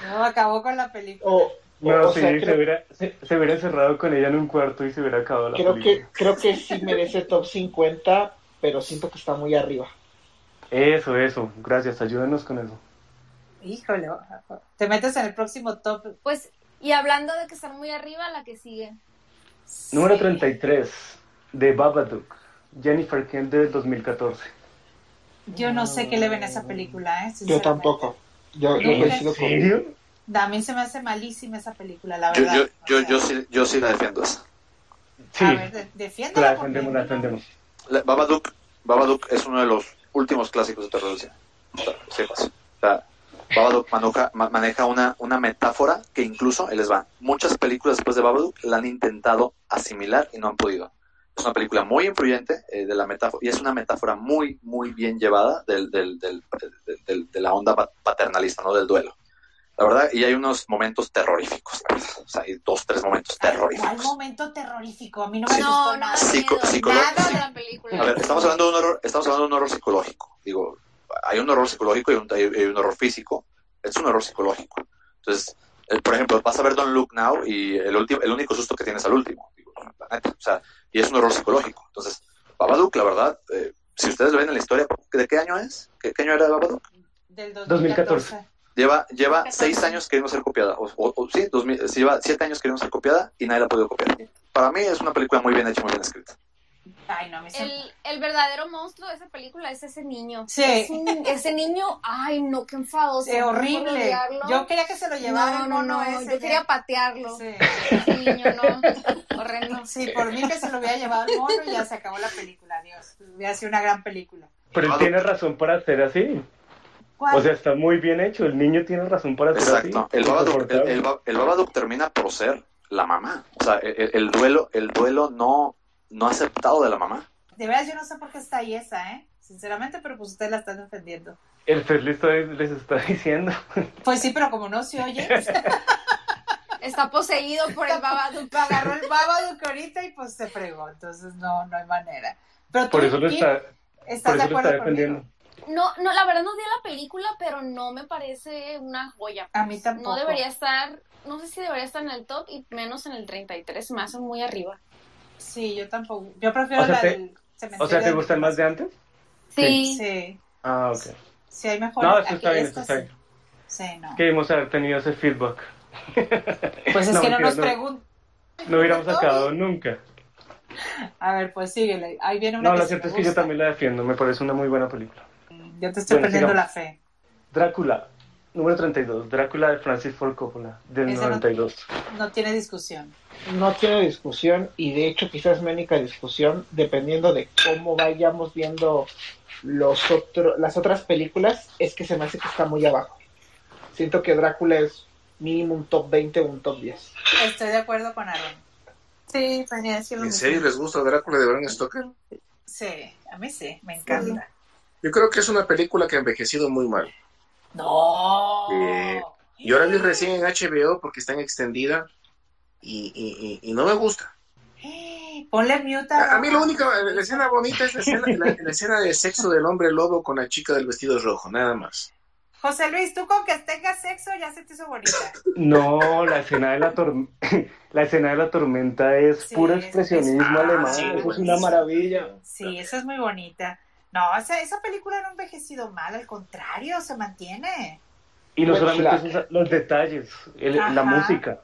No, acabó con la película. O, no, o sí, sea, se, hubiera, se, se hubiera encerrado con ella en un cuarto y se hubiera acabado la creo película. que creo que sí merece top 50, pero siento que está muy arriba. Eso, eso. Gracias, ayúdenos con eso. Híjole, te metes en el próximo top. Pues, y hablando de que están muy arriba, la que sigue. Número Sí. 33, de Babadook. Jennifer Kent del 2014. Yo no sé qué le ven a esa película, ¿eh? Yo tampoco. Yo, yo ¿En coincido ¿En con serio? A mí se me hace malísima esa película, la Yo, verdad. yo, O yo, sea, yo, sí, yo sí la defiendo esa. Sí, A ver, de- defiéndela. la defendemos, la defendemos. La- Babadook, Babadook es uno de los últimos clásicos de terror del cine. O sea, sepas. O sea, Babadook maneja, ma- maneja una, una metáfora que incluso, ahí les va, muchas películas después de Babadook la han intentado asimilar y no han podido. Es una película muy influyente eh, de la metáfora y es una metáfora muy, muy bien llevada del, del, del- del- del- de la onda pa- paternalista, ¿no? Del duelo. La verdad, y hay unos momentos terroríficos, la verdad. O sea, hay dos, tres momentos Ay, ¿Cuál terroríficos. momento terrorífico? A mí no me Sí. gustó No, nada. da Psico- miedo. psicolo- Nada de la película. A ver, estamos hablando de un horror, estamos hablando de un horror psicológico. Digo, hay un horror psicológico y un, hay hay un horror físico. Es un horror psicológico. Entonces, eh, por ejemplo, vas a ver Don't Look Now y el último, el único susto que tienes al último. Digo, la neta, o sea, y es un horror psicológico. Entonces, Babadook, la verdad, eh, si ustedes lo ven en la historia, ¿de qué año es? ¿Qué, qué año era Babadook? Del 2014. 2014. Lleva, lleva 2014. seis años queriendo ser copiada. O, o- o- sí, 2000, sí, lleva siete años queriendo ser copiada y nadie la ha podido copiar. Para mí es una película muy bien hecha y muy bien escrita. Ay, no, se- El, el verdadero monstruo de esa película es ese niño. Sí. Es un- ese niño, ay, no, qué enfadoso. Puedo horrible. Yo quería que se lo llevara no, no, no, ese. yo ya. quería patearlo. Sí. Ese niño, no, horrendo. Sí, por mí que se lo hubiera llevado el mono y ya se acabó la película, Dios. Hubiera sido una gran película. Pero tiene razón para hacer así. ¿Cuál? O sea, está muy bien hecho. El niño tiene razón para Exacto. así. El Babadook, el, el el Babadook termina por ser la mamá. O sea, el, el duelo, el duelo no, no aceptado de la mamá. de verdad, yo no sé por qué está ahí esa, ¿eh? Sinceramente, pero pues ustedes la están defendiendo. El Fed les está, diciendo. [LAUGHS] Pues sí, pero como no se oye, [LAUGHS] Está poseído por el Babadook. agarró el Babadook ahorita y pues se fregó. Entonces no, no hay manera. Pero tú, Por eso lo está, ¿estás por de eso lo está defendiendo. conmigo? No, no, la verdad no vi la película, pero no me parece una joya. A mí tampoco. No debería estar, no sé si debería estar en el top y menos en el 33, me hacen muy arriba. Sí, yo tampoco. Yo prefiero O sea, la te- del cementerio. O sea, ¿te gustan más de antes? Sí. Sí, Ah, ok. sí, hay mejor. No, eso está bien, eso está bien. Sí, no. Queremos haber tenido ese feedback. [LAUGHS] Pues es No, que no nos no. preguntan. No hubiéramos [LAUGHS] sacado nunca. A ver, pues síguele. Ahí viene una No, que lo cierto es que yo también la defiendo. Me parece una muy buena película. Yo te estoy Bueno, perdiendo sigamos. la fe. Drácula, número 32. Drácula de Francis Ford Coppola, del Ese no- 92. No tiene discusión. No tiene discusión y de hecho quizás mi única discusión, dependiendo de cómo vayamos viendo los otro, las otras películas, es que se me hace que está muy abajo. Siento que Drácula es mínimo un top 20 o un top 10. Estoy de acuerdo con Aaron. Sí, venía a decir lo ¿En serio les gusta Drácula de Bram Stoker? Sí, a mí sí, me encanta. Yo creo que es una película que ha envejecido muy mal. No. Eh, Yo la vi recién en HBO porque está en extendida y, y- y- y no me gusta. [GASPS] Ponle mute A, a mí lo único, la escena bonita es la escena, la- la escena de sexo del hombre lobo con la chica del vestido rojo, nada más. José Luis, tú con que tengas sexo ya se te hizo bonita. [LAUGHS] No, la escena de la tormenta, [LAUGHS] la escena de la tormenta es Sí, puro es- expresionismo es- ah, alemán. sí, eso es buenísimo. una maravilla. Sí, esa es muy bonita. No, esa, esa película no ha envejecido mal, al contrario, se mantiene. Y no solamente eso, los detalles, el- la música.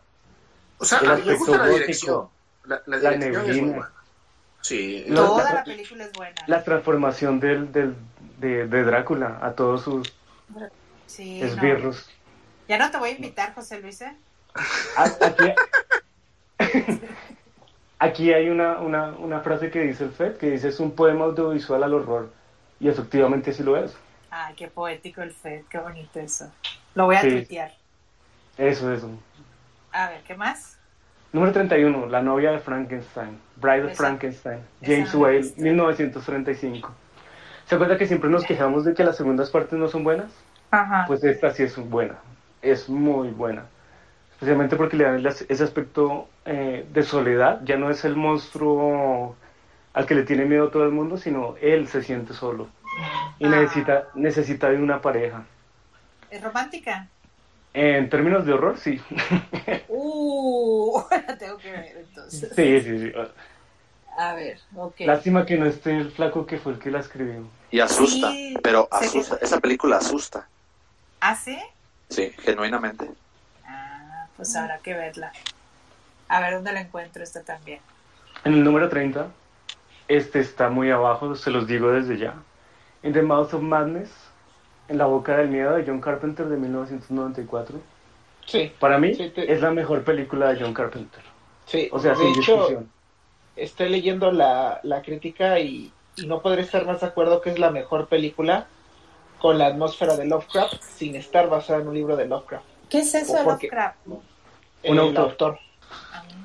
O sea, El a mí me gusta la aspecto dirección. La, la la dirección es muy neblina. buena. Sí, Toda la- la película es buena. La transformación del, del, de, de Drácula a todos sus Sí, no. esbirros. Ya no te voy a invitar, José Luis, ¿eh? A- Aquí, [LAUGHS] aquí hay una, una, una frase que dice el FED, que dice es un poema audiovisual al horror. Y efectivamente sí lo es. Ay, qué poético el Fed, qué bonito eso. Lo voy a Sí. tuitear. Eso, eso. A ver, ¿qué más? Número 31, La novia de Frankenstein, Bride of Frankenstein, James Whale, visto. 1935. ¿Se acuerda que siempre nos quejamos de que las segundas partes no son buenas? Ajá. Pues esta sí es buena, es muy buena. Especialmente porque le dan ese aspecto eh, de soledad, ya no es el monstruo al que le tiene miedo todo el mundo, sino él se siente solo y Ah. necesita, necesita de una pareja. ¿Es romántica? En términos de horror, sí. [LAUGHS] Uh, [LAUGHS] la tengo que ver entonces. sí, sí, sí. A ver, ok. Lástima que no esté el flaco que fue el que la escribió. Y asusta, Sí, pero asusta. Esa película asusta. ¿Ah, sí? Sí, genuinamente. Ah, pues habrá que verla. A ver dónde la encuentro esta también. En el número 30, este está muy abajo, se los digo desde ya. In the Mouth of Madness, En la boca del miedo de John Carpenter de 1994. Sí, Para mí Sí, te- es la mejor película de John Carpenter. sí. O sea, de sin hecho, discusión. estoy leyendo la, la crítica y, y no podré estar más de acuerdo que es la mejor película con la atmósfera de Lovecraft sin estar basada en un libro de Lovecraft. ¿Qué es eso de Porque- Lovecraft? Un El autor. autor.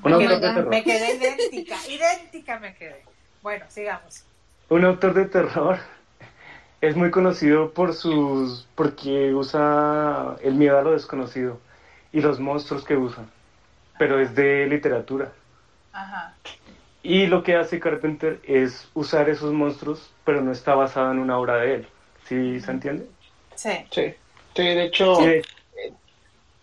Quedé, me quedé idéntica, idéntica me quedé. Bueno, sigamos. Un autor de terror [LAUGHS] es muy conocido por sus porque usa el miedo a lo desconocido y los monstruos que usa, pero es de literatura. Ajá. Y lo que hace Carpenter es usar esos monstruos, pero no está basado en una obra de él. ¿Sí se entiende? Sí. Sí, sí, de hecho, de-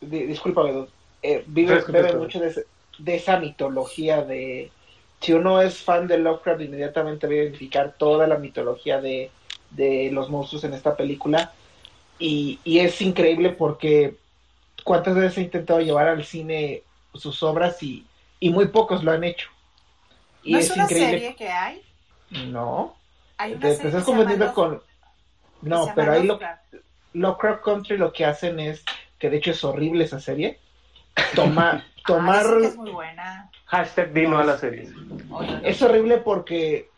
di- discúlpame, eh, vive, bebe mucho de esa mitología de... Si uno es fan de Lovecraft, inmediatamente va a identificar toda la mitología de, de los monstruos en esta película. Y, y es increíble porque cuántas veces he intentado llevar al cine sus obras y, y muy pocos lo han hecho. Y ¿No es, es una increíble. serie que hay? No, Hay una te, serie estás confundiendo con... No, pero ahí lo, Lovecraft. Lovecraft Country lo que hacen es, que de hecho es horrible esa serie, toma, [LAUGHS] Ah, tomar... es muy buena. Hashtag Dino a la serie. Oye, Es horrible porque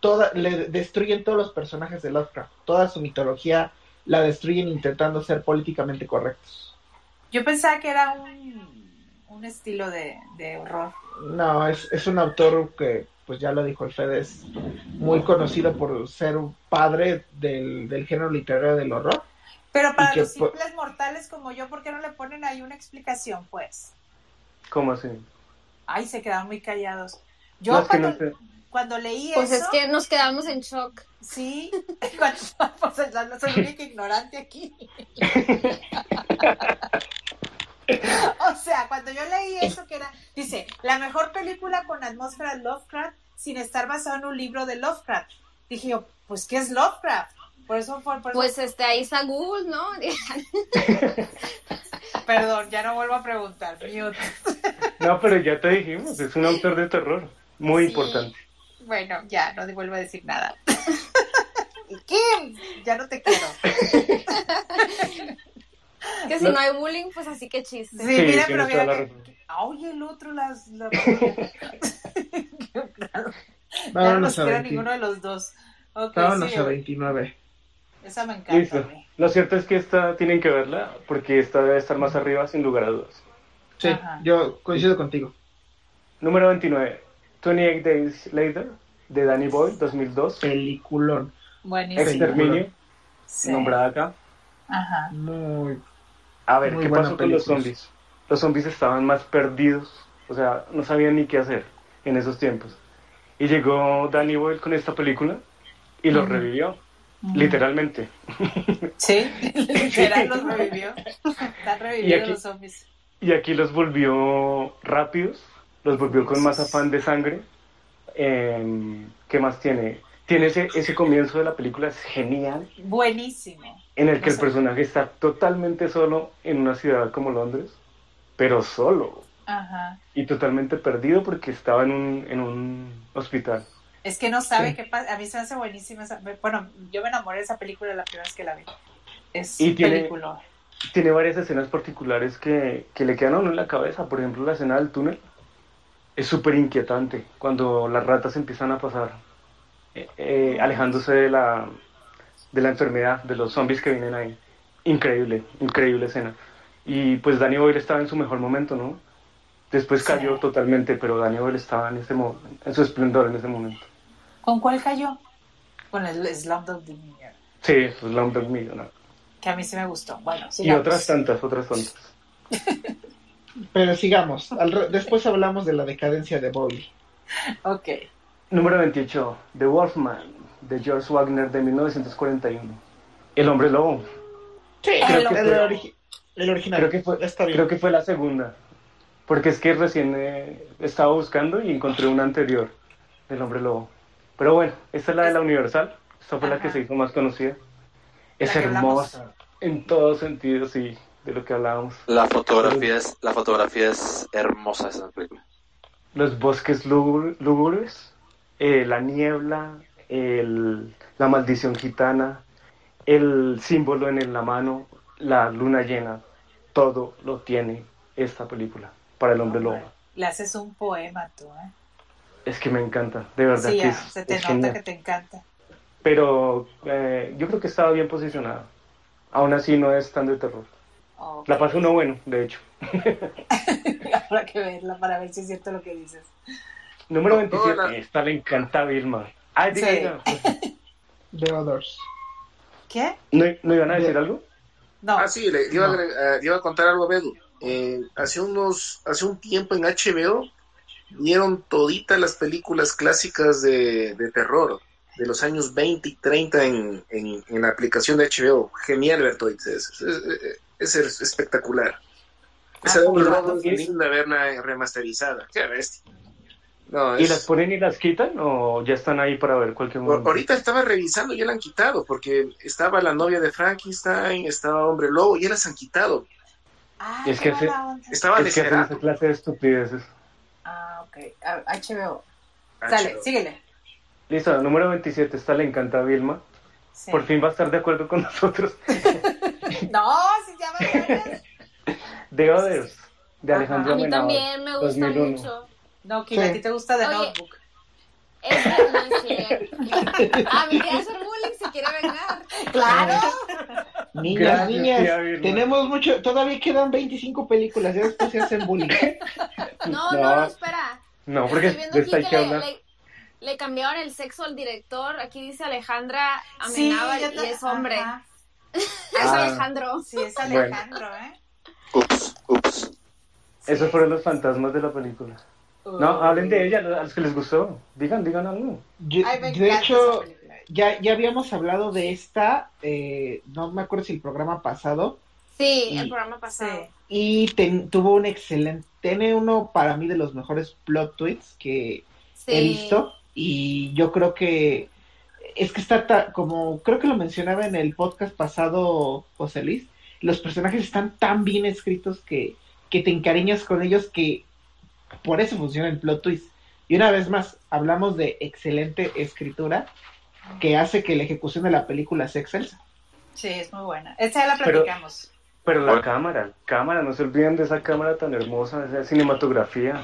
toda, le destruyen todos los personajes de Lovecraft, toda su mitología la destruyen intentando ser políticamente correctos. Yo pensaba que era un, un estilo de, de horror. No, es, es un autor que, pues ya lo dijo el Fede, es muy conocido por ser un padre del, del género literario del horror. Pero para que los simples mortales como yo, ¿por qué no le ponen ahí una explicación, pues? ¿Cómo así? Ay, se quedaron muy callados. Yo No, cuando, no sé. cuando leí Pues eso, es que nos quedamos en shock. sí, [LAUGHS] cuando, pues, yo soy la única ignorante aquí. [LAUGHS] o sea, cuando yo leí eso que era, dice, la mejor película con atmósfera Lovecraft sin estar basado en un libro de Lovecraft. Dije yo, pues, ¿qué es Lovecraft? Por eso fue, por eso- Pues este, ahí está Google, ¿no? [LAUGHS] perdón, ya no vuelvo a preguntar. mute. No, pero ya te dijimos, es un autor de terror. Muy Sí. importante. Bueno, ya, no te vuelvo a decir nada. [LAUGHS] ¿Y Kim? Ya no te quiero. [LAUGHS] que si No. no hay bullying, pues así que chiste. Sí, mira, pero mira que... Oye, el otro las... La... claro. ya no a, queda 20 ninguno de los dos. Ok, vámonos sigue. a 29. Esa me encanta. Listo. Lo cierto es que esta tienen que verla porque esta debe estar más arriba sin lugar a dudas. Sí, Ajá. yo coincido contigo. Número 29. 28 Days Later de Danny Boyle, 2002. Peliculón. Buenísimo. Exterminio, Sí. nombrada acá. Ajá. Muy... A ver, Muy ¿qué pasó con los zombies? Los zombies estaban más perdidos, o sea, no sabían ni qué hacer en esos tiempos. Y llegó Danny Boyle con esta película y los revivió. Literalmente. Sí, [LAUGHS] [LAUGHS] literal los revivió. Están Y revividos aquí- los zombies. Y aquí los volvió rápidos, los volvió con más afán de sangre. Em, ¿Qué más tiene? Tiene ese, ese comienzo de la película, es genial, Buenísimo. en el que el personaje está totalmente solo en una ciudad como Londres, pero solo Ajá. y totalmente perdido porque estaba en un, en un hospital. Es que no sabe Sí. qué pasa. A mí se me hace buenísima esa. Bueno, yo me enamoré de esa película la primera vez que la vi. Es Y tiene- película. Tiene varias escenas particulares que, que le quedan a uno en la cabeza, por ejemplo la escena del túnel es súper inquietante cuando las ratas empiezan a pasar eh, eh, alejándose de la, de la enfermedad, de los zombies que vienen ahí. Increíble, increíble escena. Y pues Danny Boyle estaba en su mejor momento, ¿no? Después Sí. cayó totalmente, pero Danny Boyle estaba en, ese en su esplendor en ese momento. ¿Con cuál cayó? Con el Slumdog Millionaire, Sí, Slumdog Millionaire. que a mí sí me gustó. Bueno, Y otras tantas, otras tantas. [LAUGHS] Pero sigamos. Al después hablamos de la decadencia de Bowie. Ok. Número 28, The Wolfman, de George Wagner de 1941. El hombre lobo. Sí, El que hombre el, origi- el original. Creo que fue, Está bien. creo que fue la segunda. Porque es que recién eh, estaba buscando y encontré una anterior del hombre lobo. Pero bueno, esta es la de la Universal. Esta fue la que se hizo más conocida. Es hablamos. hermosa en todos sentidos, sí, de lo que hablábamos. La fotografía es, la fotografía es hermosa esa película. Los bosques lúgu- lúgubres, eh, la niebla, el- la maldición gitana, el símbolo en la mano, la luna llena, todo lo tiene esta película para el hombre lobo. Le haces un poema tú, ¿eh? Es que me encanta, de verdad Sí, que ya, es, se te es nota genial. que te encanta. Pero eh, yo creo que estaba bien posicionada. Aún así no es tan de terror. La pasó uno bueno, de hecho. [LAUGHS] Habrá que verla para ver si es cierto lo que dices. Número No, 27, la- esta le encanta a Vilma. Ay, diga, Sí. The Others. [LAUGHS] ¿Qué? ¿No, ¿No iban a decir algo? No. Ah, sí, le iba, No. a, agregar- iba a contar algo a Bedu. Eh, hace unos, hace un tiempo en HBO dieron toditas las películas clásicas de, de terror de los años 20 y 30 en, en, en la aplicación de HBO. Genial ver toditas. Es, es- es espectacular. Esa Ah, de por Hombre rato, Lobo sí. es linda verla remasterizada. Qué bestia. No, ¿Y las ponen y las quitan o ya están ahí para ver cualquier momento? Ahorita estaba revisando y ya la han quitado, porque estaba la novia de Frankenstein, estaba Hombre Lobo, y ya las han quitado. Ah, Es que hace-. Estaba es que hacen esa Desperado. clase de estupideces. Ah, ok. A- HBO. Dale, chido. síguele. Listo, número 27, esta le encanta a Vilma. Sí. Por fin va a estar de acuerdo con nosotros. [LAUGHS] No, si ya me acuerdas. [LAUGHS] The Others, de Ajá. Alejandro A mí también me gusta 2001. mucho. No, que a Sí. ti te gusta The Oye. Notebook. Es que no es cierto. [LAUGHS] A mí quiere hacer bullying, se quiere vengar. ¡Claro! Niñas, Gracias, niñas, tenemos mucho, todavía quedan 25 películas, ya después se hacen bullying. [LAUGHS] No, No. no, espera. No, porque de esta que le, le- le cambiaron el sexo al director. Aquí dice Alejandra Sí, Amenábar yo y es hombre. [LAUGHS] Es Ah. Alejandro. Sí, es Alejandro, ¿eh? Ups, ups. Esos Sí. fueron los fantasmas de la película. No, hablen de ella, a los que les gustó. Digan, digan algo. Yo- Ay, de hecho. Ya, ya habíamos hablado de esta, eh, no me acuerdo si el programa pasado, Sí, Y- el programa pasado. Y ten- tuvo un excelente, tiene uno para mí de los mejores plot twists que Sí. he visto, y yo creo que es que está ta- como, creo que lo mencionaba en el podcast pasado, José Luis, los personajes están tan bien escritos que, que te encariñas con ellos que por eso funciona el plot twist. Y una vez más, hablamos de excelente escritura que hace que la ejecución de la película sea excelsa. Sí, es muy buena. Esta ya la Pero- platicamos. Pero la cámara, cámara, no se olviden de esa cámara tan hermosa, esa cinematografía.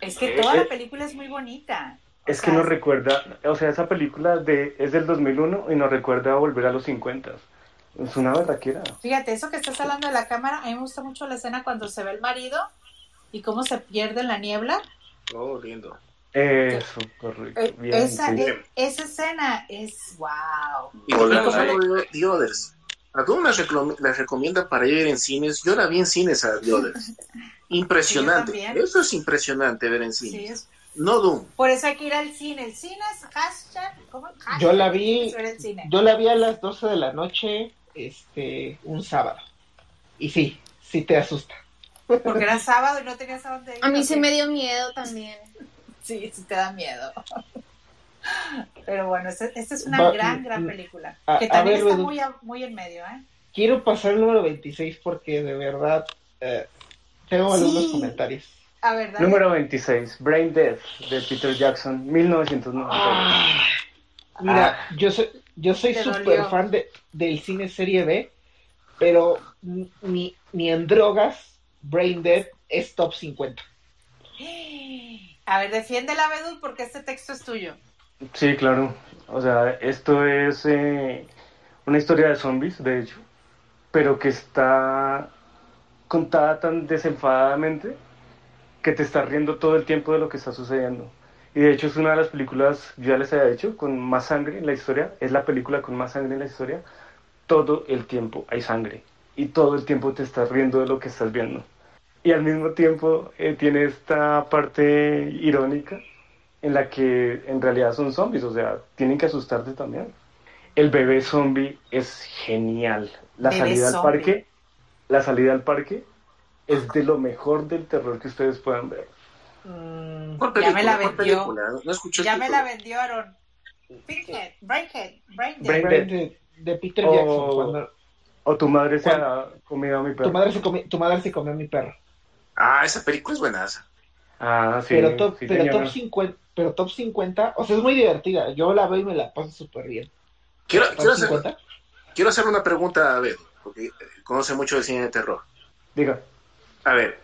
Es que Eh, toda eh, la película es muy bonita. O Es que nos recuerda, o sea, esa película de, es del 2001 y nos recuerda a volver a los 50. Es una berraquera. Fíjate, eso que estás hablando de la cámara, a mí me gusta mucho la escena cuando se ve el marido y cómo se pierde en la niebla. Oh, lindo. Eso, correcto. Eh, Bien, esa, sí. eh, esa escena es wow. Y Hola. volvemos a algo de The Others. ¿A todos las, recom- las recomienda para ir en cines? Yo la vi en cines a The Others. [LAUGHS] Impresionante. Sí. Eso es impresionante ver en Sí, cines. es- No Doom. por eso hay que ir al cine. El cine es hashtag. ¿cómo? Hashtag Yo la vi-. Yo la vi a las 12 de la noche, este, un sábado. Y sí, sí te asusta. Porque era sábado y no tenías a dónde ir. A mí ¿o sí me dio miedo también. Sí, sí te da miedo. [LAUGHS] Pero bueno, esta, esta es una Va- gran, gran mm, película. a- que también ver, está muy, a- muy en medio, ¿eh? Quiero pasar el número 26 porque de verdad eh, tengo algunos Sí. comentarios. A ver, dale. Número 26, Brain Death, de Peter Jackson, 1990. Ah, mira, yo soy, yo soy súper fan de, del cine serie B, pero ni, ni en drogas, Brain Dead es top 50. A ver, defiende la Bedul porque este texto es tuyo. Sí, claro. O sea, esto es eh, una historia de zombies, de hecho, pero que está contada tan desenfadadamente que te estás riendo todo el tiempo de lo que está sucediendo. Y de hecho es una de las películas, yo ya les había dicho, con más sangre en la historia. Es la película con más sangre en la historia. Todo el tiempo hay sangre. Y todo el tiempo te estás riendo de lo que estás viendo. Y al mismo tiempo eh, tiene esta parte irónica en la que en realidad son zombies, o sea, tienen que asustarte también. El bebé zombie es genial. La Bebé salida al zombie. parque, la salida al parque es de lo mejor del terror que ustedes puedan ver. Mm, ¿Cuál ya me la vendió. No, Ya me la vendió Aaron. Pinhead, Brainhead, Braindead. Brain- Brain de, Peter. Jackson. Cuando O tu madre se ha comido a mi tu perro. madre, se comi- tu madre se comió a mi perro. Ah, esa película es buenaza. Ah, sí. pero top, sí, pero señora. top 50, pero top 50, o sea, es muy divertida. Yo la veo y me la paso súper bien. Quiero, Top quiero, hacer, 50. quiero hacer una pregunta a ver, porque conoce mucho del cine de terror. Diga. A ver,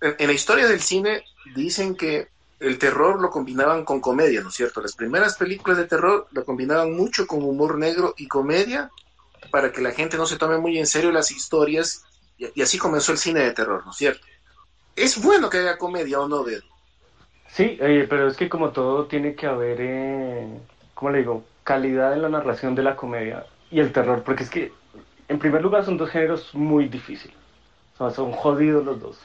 en, en la historia del cine dicen que el terror lo combinaban con comedia, ¿no es cierto? Las primeras películas de terror lo combinaban mucho con humor negro y comedia para que la gente no se tome muy en serio las historias y, y así comenzó el cine de terror, ¿no es cierto? ¿Es bueno que haya comedia o no, Bedo? Sí, eh, pero es que como todo tiene que haber, eh, ¿cómo le digo? Calidad en la narración de la comedia y el terror, porque es que, en primer lugar, son dos géneros muy difíciles. O sea, son jodidos los dos.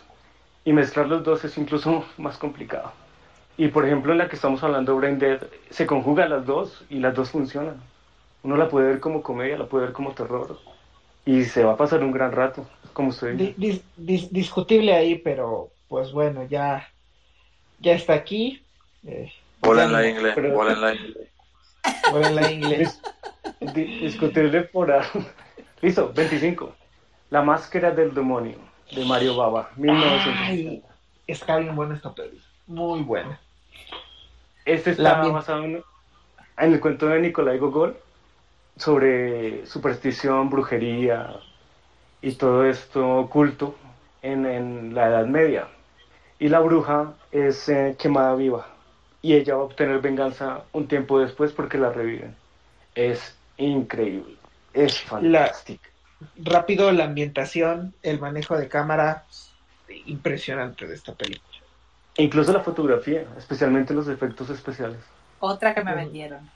Y mezclar los dos es incluso [LAUGHS] más complicado. Y por ejemplo, en la que estamos hablando, Brain se conjugan las dos y las dos funcionan. Uno la puede ver como comedia, la puede ver como terror. Y se va a pasar un gran rato, como usted dice. Di- dis- dis- discutible ahí, pero pues bueno, ya, ya está aquí. Eh, Bola en la ingle, pero- bola en la ingle. bola en la inglés. Dis- di- discutible por [LAUGHS] Listo, 25. La máscara del demonio, de Mario Baba, 1960. Ay, está bien buena esta peli. Muy buena. Este La está bien- basado en, en el cuento de Nicolai Gogol sobre superstición, brujería y todo esto oculto en, en la Edad Media. Y la bruja es eh, quemada viva y ella va a obtener venganza un tiempo después porque la reviven. Es increíble, es fantástico. Rápido la ambientación, el manejo de cámara, impresionante de esta película. Incluso la fotografía, especialmente los efectos especiales. Otra que me vendieron.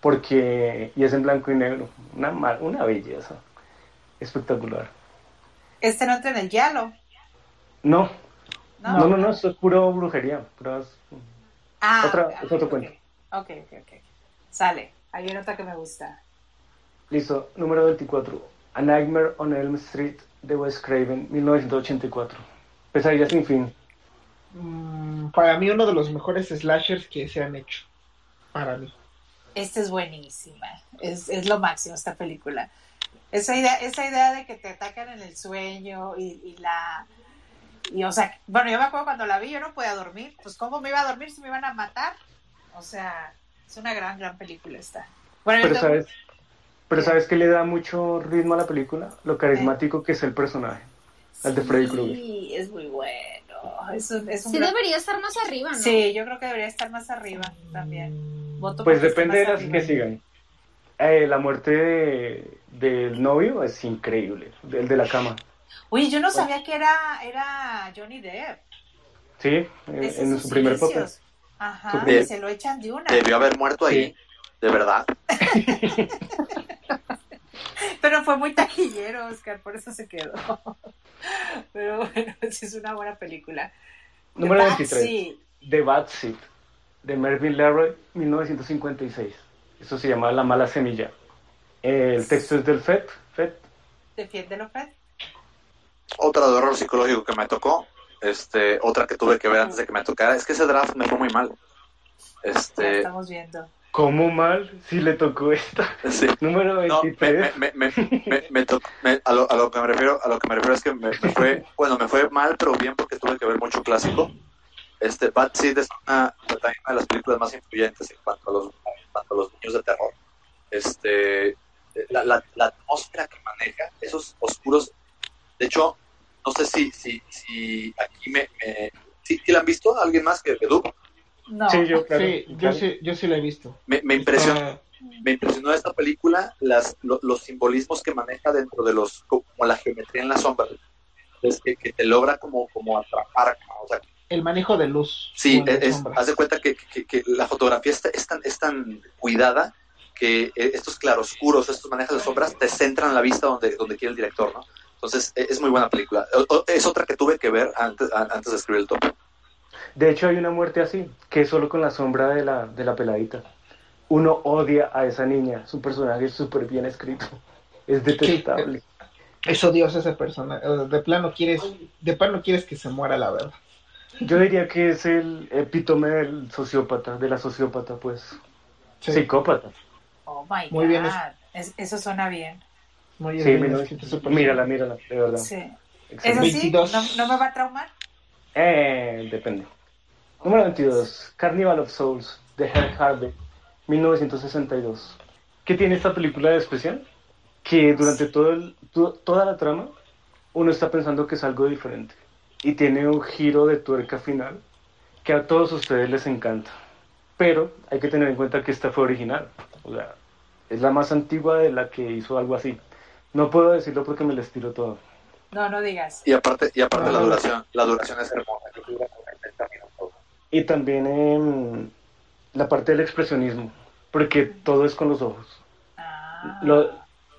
Porque, y es en blanco y negro, una, una belleza espectacular. Este no entra en el Yalo. No, ¿no? no, no, no, esto es puro brujería. puras- Ah, Otra- ok, es otro ok, cuento. Ok, ok, ok. Sale. Hay una otra que me gusta. Listo, número 24. A Nightmare on Elm Street de Wes Craven, 1984. Pesadilla sin fin. Mm, para mí uno de los mejores slashers que se han hecho. Para mí. Esta es buenísima. Es, es lo máximo esta película. Esa idea, esa idea de que te atacan en el sueño y, y la... Y, o sea, bueno, yo me acuerdo cuando la vi, yo no podía dormir. Pues, ¿cómo me iba a dormir si me iban a matar? O sea, es una gran, gran película esta. Bueno, Pero tengo- sabes, pero sabes que le da mucho ritmo a la película, lo carismático que es el personaje. el de Freddy Krueger. Sí, es muy bueno. Es un, es un Sí gran- debería estar más arriba, ¿no? Sí, yo creo que debería estar más arriba también. Voto Pues depende de las arriba. que sigan. Eh, la muerte de- del novio es increíble, el de la cama. Uy, yo no sabía que era, era Johnny Depp. Sí, eh, en su primer papel. Ajá, Su y se lo echan de una. Debió haber muerto ahí, Sí. de verdad. [LAUGHS] Pero fue muy taquillero, Oscar, por eso se quedó. [LAUGHS] Pero bueno, [LAUGHS] sí es una buena película. Número Batsy, 23. The Bad Seed, de Mervyn Leroy, 1956. Eso se llama La mala semilla. El texto es del FED. FED. Defiéndelo, Fred. Otra de horror psicológico que me tocó, este, otra que tuve que ver antes de que me tocara, es que ese draft me fue muy mal. Ya Este, estamos viendo. ¿Cómo mal si le tocó esta? sí. Número No, me, 23. me, me, me, me, me tocó- me- a, lo, a lo que me refiero, a lo que me refiero es que me, me fue, bueno, me fue mal, pero bien porque tuve que ver mucho clásico. Este, Bad Seed es una, también una de las películas más influyentes en cuanto a los, en cuanto a los niños de terror. Este, la, la, la atmósfera que maneja, esos oscuros. De hecho, no sé si, si, si aquí me, me ¿sí, sí la han visto? ¿Alguien más que Edu? No. Sí, yo, claro. sí, yo claro. sí, yo sí la he visto. Me, me impresionó Está- me impresionó esta película las, lo- los simbolismos que maneja dentro de los, como la geometría en la sombra. Es que, que te logra como, como atrapar, ¿no? o sea, El manejo de luz. Sí, es, haz de cuenta que, que- que la fotografía está, es, tan, es tan cuidada que eh, estos claroscuros, estos manejos de sombras te centran la vista donde, donde quiere el director, ¿no? Entonces, e- es muy buena película. Es otra que tuve que ver antes, a- antes de escribir el top. De hecho, hay una muerte así, que es solo con la sombra de la, de la peladita. Uno odia a esa niña, su personaje es súper bien escrito. [LAUGHS] Es detestable. Es odioso ese personaje. De plano quieres, de plano quieres que se muera la verdad. Yo diría que es el epítome del sociópata, de la sociópata, pues. Sí, Psicópata. Oh my Muy God. bien Es- eso suena bien. muy Sí, bien personaje. mírala, mírala, de verdad. Sí. ¿Eso sí? 22. ¿No, no me va a traumar? Eh, depende. Número 22. Carnival of Souls, de Herb Harvey, 1962. ¿Qué tiene esta película de especial? Que durante todo el- to- toda la trama uno está pensando que es algo diferente. Y tiene un giro de tuerca final que a todos ustedes les encanta. Pero hay que tener en cuenta que esta fue original. O sea, es la más antigua de la que hizo algo así. No puedo decirlo porque me les tiro todo. No, no digas. Y aparte, y aparte la duración, la duración es hermosa. creo que dura como 30 minutos. Y también em, la parte del expresionismo, porque todo es con los ojos. Ah, Lo-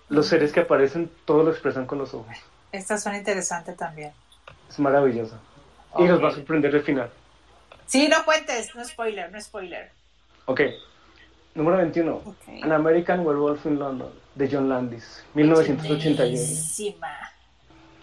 los seres que aparecen, todo lo expresan con los ojos. Estas son interesantes también. Es maravillosa. Y nos va a sorprender el final. Sí, no cuentes. No spoiler, no spoiler. Ok. Número 21. Ok. An American Werewolf in London, de John Landis, 1981. Buenísima.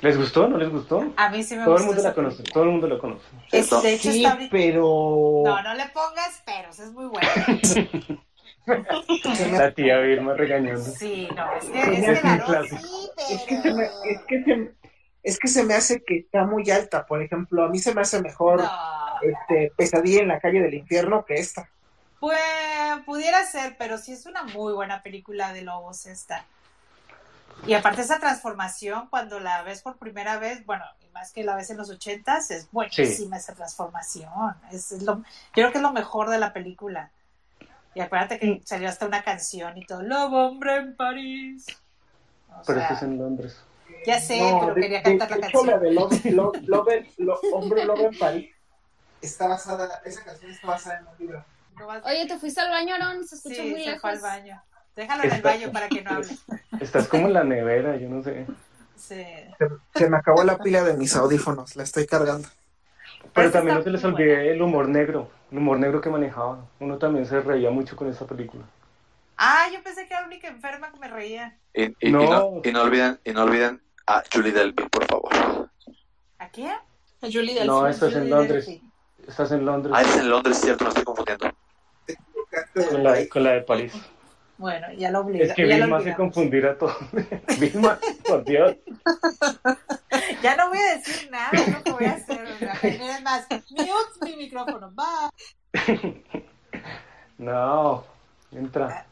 ¿Les gustó? ¿No les gustó? A mí sí me Todo el gustó mundo esa la conoce, todo el mundo la conoce. Es- de hecho, Sí, está pero... No, no le pongas peros, es muy bueno. [LAUGHS] La tía Vilma regañando. Sí, no, es que, Es es que sí, Es que, se me, es, que se, es que se me hace que está muy alta. Por ejemplo, a mí se me hace mejor No, este, Pesadilla en la calle del infierno que esta. pues pudiera ser, pero sí es una muy buena película de lobos esta. Y aparte esa transformación, cuando la ves por primera vez, bueno, y más que la ves en los ochentas, es buenísima esa transformación. Es, es lo, yo creo que es lo mejor de la película. Y acuérdate que salió hasta una canción y todo, Lobo hombre en París. O Pero sea, esto es en Londres. Ya sé, No, pero de- quería de- cantar de la hecho, la canción. de Love, [LAUGHS] Love- Love- Lo- Hombre Lobo en París está basada, esa canción está basada en un libro. Oye, ¿te fuiste al baño, Aaron? Se escucha Sí, muy se lejos. fue al baño. Déjalo en el baño para que no hable. [LAUGHS] Estás como en la nevera, yo no sé. Sí. Se, se me acabó la pila de mis audífonos, la estoy cargando. Pero también no se les olvide el humor negro, el humor negro que manejaba. Uno también se reía mucho con esta película. Ah, yo pensé que era la única enferma que me reía. Y, y- y No. no, y no olviden, y no olviden a Julie Delpy, por favor. ¿A quién? A Julie Delphi. No, estás en Julie Londres. Delpy. Estás en Londres Ah, es en Londres, cierto, me estoy confundiendo. con la, con la de París. Bueno, ya lo obliga. Es que Vilma hace olvidamos. confundir a todos. [LAUGHS] Vilma, por Dios. [LAUGHS] Ya no voy a decir nada, es lo que voy a hacer. [LAUGHS] Es más, mute mi micrófono. Bye. No, entra.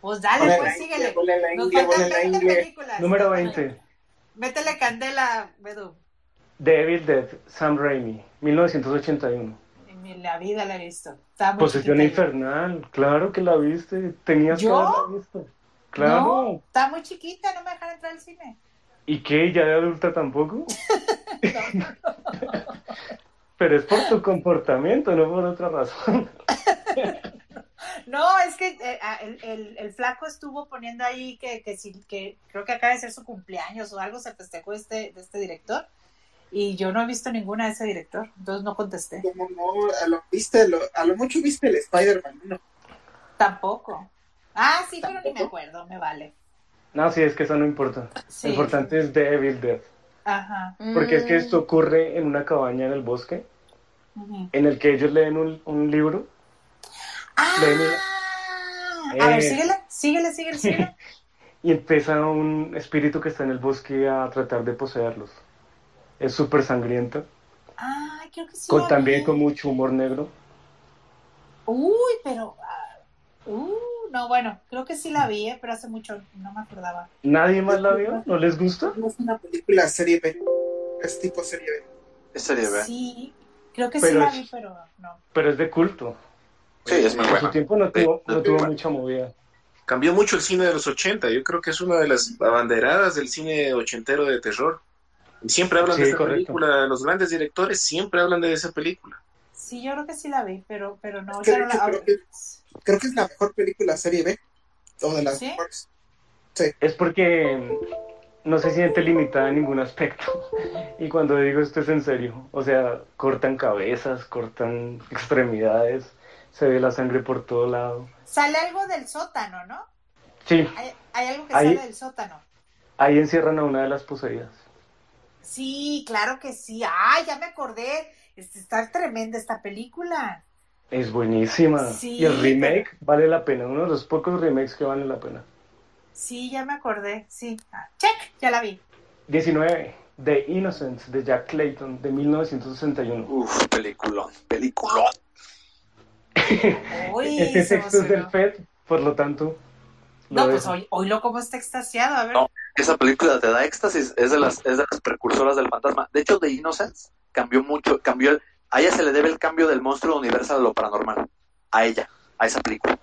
Pues dale, Ponle pues síguele. India, ponle la Nos India, faltan ponle la 20 India. películas. Número 20. Métele candela, Bedu. Devil Dead, Sam Raimi, 1981. Ni la vida la he visto. Posesión chiquita yo. infernal, claro que la viste. Tenías ¿Yo? que haberla visto. Claro. No, está muy chiquita, no me dejan entrar al cine. ¿Y qué? ¿Ya de adulta tampoco? [LAUGHS] Pero es por tu comportamiento, no por otra razón. [LAUGHS] No, es que eh, ah, el, el, el flaco estuvo poniendo ahí que, que, sí, que creo que acaba de ser su cumpleaños o algo, se festejó este, de este director. Y yo no he visto ninguna de ese director, entonces no contesté. Como no, a lo, viste, lo- a lo mucho viste el Spider-Man 1. Tampoco. Ah, sí, pero ni me acuerdo, me vale. No, sí, es que eso no importa. Sí. Lo importante es Devil Dead. Ajá. Porque es que Mm. esto ocurre en una cabaña en el bosque, en el que ellos leen un, un libro Ah, Ven, a ver, eh. síguele, síguele, síguele, síguele. [LAUGHS] y empieza un espíritu que está en el bosque a tratar de poseerlos. Es súper sangriento, Ah, creo que sí. con, la también con mucho humor negro. Uy, pero. ah, uh, no, bueno, creo que sí la vi, eh, pero hace mucho no me acordaba. ¿Nadie más la vio? ¿No les gusta? No es una película serie B. Es tipo serie B. Es serie B. Sí, creo que sí Pero la es- vi, pero no. Pero es de culto. Sí, es muy En su tiempo no Sí, tuvo, no es tuvo muy mucha movida. Cambió mucho el cine de los 80. Yo creo que es una de las abanderadas del cine ochentero de terror. Y siempre hablan Sí, de esa correcto. película, los grandes directores siempre hablan de esa película. Sí, yo creo que sí la vi, pero, pero no, Creo ya no la- que- creo que- Creo que es la mejor película serie B. O de las ¿Sí? mejores. Es porque no se siente limitada en ningún aspecto. Y cuando digo esto es en serio. O sea, cortan cabezas, cortan extremidades, se ve la sangre por todo lado. Sale algo del sótano, ¿no? Sí, Hay, hay algo que Ahí- sale del sótano. ahí encierran a una de las poseídas. Sí, claro que sí. Ay, ya me acordé. Este, Está tremenda esta película. Es buenísima. Sí, y el remake vale la pena, uno de los pocos remakes que valen la pena. Sí, ya me acordé. Sí. Ah, check, ya la vi. 19. The Innocents de Jack Clayton de 1961. Uf, peliculón, peliculón. [LAUGHS] Uy, Este se texto es del. FED, por lo tanto. lo No, pues hoy, hoy lo como está extasiado. A ver. No. Esa película te da éxtasis, es de las, es de las precursoras del fantasma. De hecho, The Innocence cambió mucho, cambió el, a ella se le debe el cambio del monstruo universal a lo paranormal. A ella, a esa película.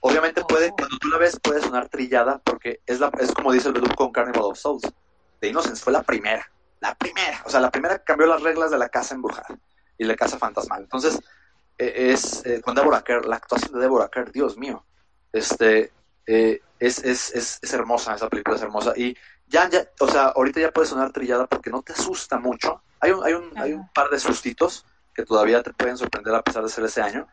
Obviamente puede, Oh. cuando tú la ves, puede sonar trillada, porque es la, es como dice el Beduc con Carnival of Souls. The Innocence fue la primera, la primera, o sea, la primera que cambió las reglas de la casa embrujada y la casa fantasmal. Entonces, es eh, con Deborah Kerr, la actuación de Deborah Kerr, Dios mío, este, eh, es, es, es, es hermosa, esa película es hermosa. Y ya, ya, o sea, ahorita ya puede sonar trillada porque no te asusta mucho. Hay un, hay un, hay un par de sustitos que todavía te pueden sorprender a pesar de ser ese año,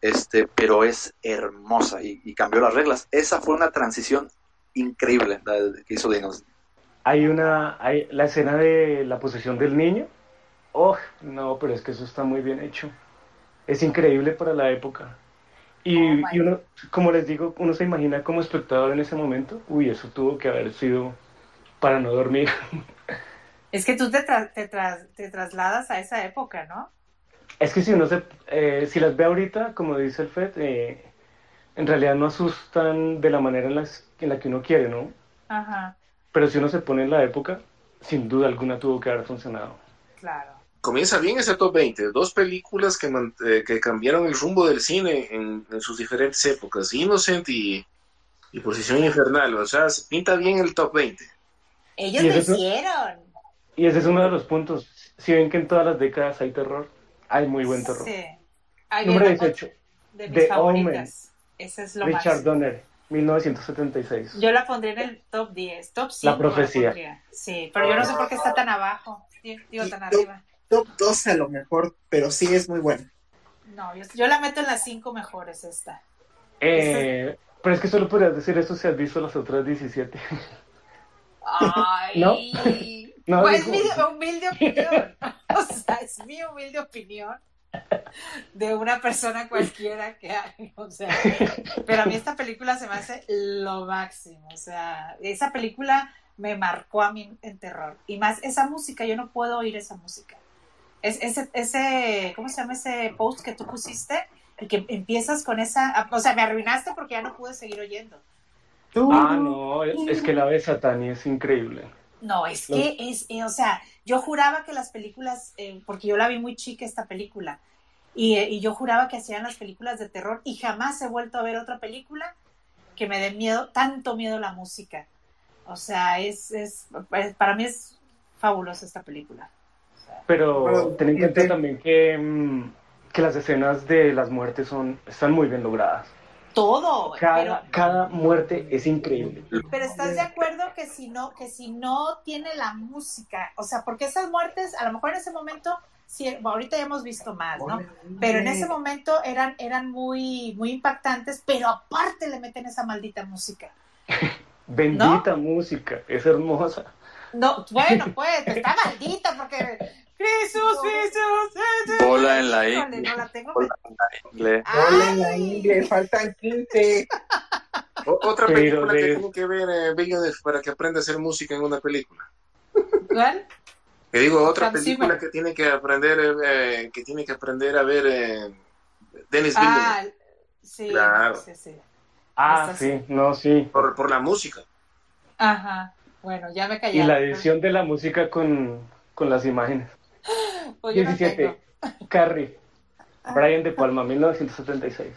este, pero es hermosa y, y cambió las reglas. Esa fue una transición increíble la de- que hizo Dinos. Hay una. Hay la escena de la posesión del niño. Oh, no, pero es que eso está muy bien hecho. Es increíble para la época. Y, Oh, y uno, como les digo, uno se imagina como espectador en ese momento. Uy, eso tuvo que haber sido para no dormir. [LAUGHS] Es que tú te, tra- te, tras- te trasladas a esa época, ¿no? Es que si uno se, eh, si las ve ahorita, como dice el FED, eh, en realidad no asustan de la manera en, las- en la que uno quiere, ¿no? Ajá, Pero si uno se pone en la época, sin duda alguna tuvo que haber funcionado. claro. Comienza bien ese top 20, dos películas que, man- eh, que cambiaron el rumbo del cine en, en sus diferentes épocas, Innocent y, y Posición Infernal, o sea, se pinta bien el top 20. Ellos ¿Y lo hicieron. Y ese es uno de los puntos. Si ven que en todas las décadas hay terror, hay muy buen terror. Sí. Número mira, 18, De mis The favoritas. Ese es lo Richard máximo. Donner, 1976. Yo la pondría en el top 10, top 5. La profecía. pondría. Sí, pero yo no sé por qué está tan abajo. Digo, tan arriba. Top 2 a lo mejor, pero sí es muy buena. No, yo, yo la meto en las 5 mejores esta. Eh, pero es que solo podrías decir eso si has visto las otras 17. Ay. ¿No? No, pues mi humilde opinión. [LAUGHS] O sea, es mi humilde opinión de una persona cualquiera que hay. O sea, pero a mí esta película se me hace lo máximo. O sea, esa película me marcó a mí en terror. Y más esa música, yo no puedo oír esa música. Es, ese, ese, ¿cómo se llama ese post que tú pusiste? El que empiezas con esa, o sea, me arruinaste porque ya no pude seguir oyendo. Ah, no, es, es que la de Satani es increíble. No, es No. que es, eh, o sea, yo juraba que las películas, eh, porque yo la vi muy chica esta película, y, eh, y yo juraba que hacían las películas de terror y jamás he vuelto a ver otra película que me dé miedo, tanto miedo la música. O sea, es, es, para mí es fabulosa esta película. Pero ten en cuenta fíjate- también que, mm, que las escenas de las muertes son, están muy bien logradas. todo, Cada, pero, cada muerte es increíble. pero estás de acuerdo que si no, que si no tiene la música, o sea, porque esas muertes, a lo mejor en ese momento, sí, ahorita ya hemos visto más, ¿no? pero en ese momento eran, eran muy, muy impactantes, pero aparte le meten esa maldita música. [LAUGHS] Bendita música, es hermosa. No, bueno, pues, está maldita porque Jesús, Jesús, Jesús. Bola en la ingle. no la tengo. Bola en la ingle. Hola en la ingle, faltan 15. O- otra Pero película de- que tiene que ver eh, Villeneuve para que aprenda a hacer música en una película. ¿Cuál? Que digo, otra película Zimmer. que tiene que aprender, eh, que tiene que aprender a ver eh, Dennis Villeneuve Ah, sí, Claro. sí, sí. Ah, sí, no, sí. por, por la música. Ajá. Bueno, ya me callé. Y la edición de la música con, con las imágenes. [GASPS] Pues yo no 17. Carrie. Brian De Palma, 1976.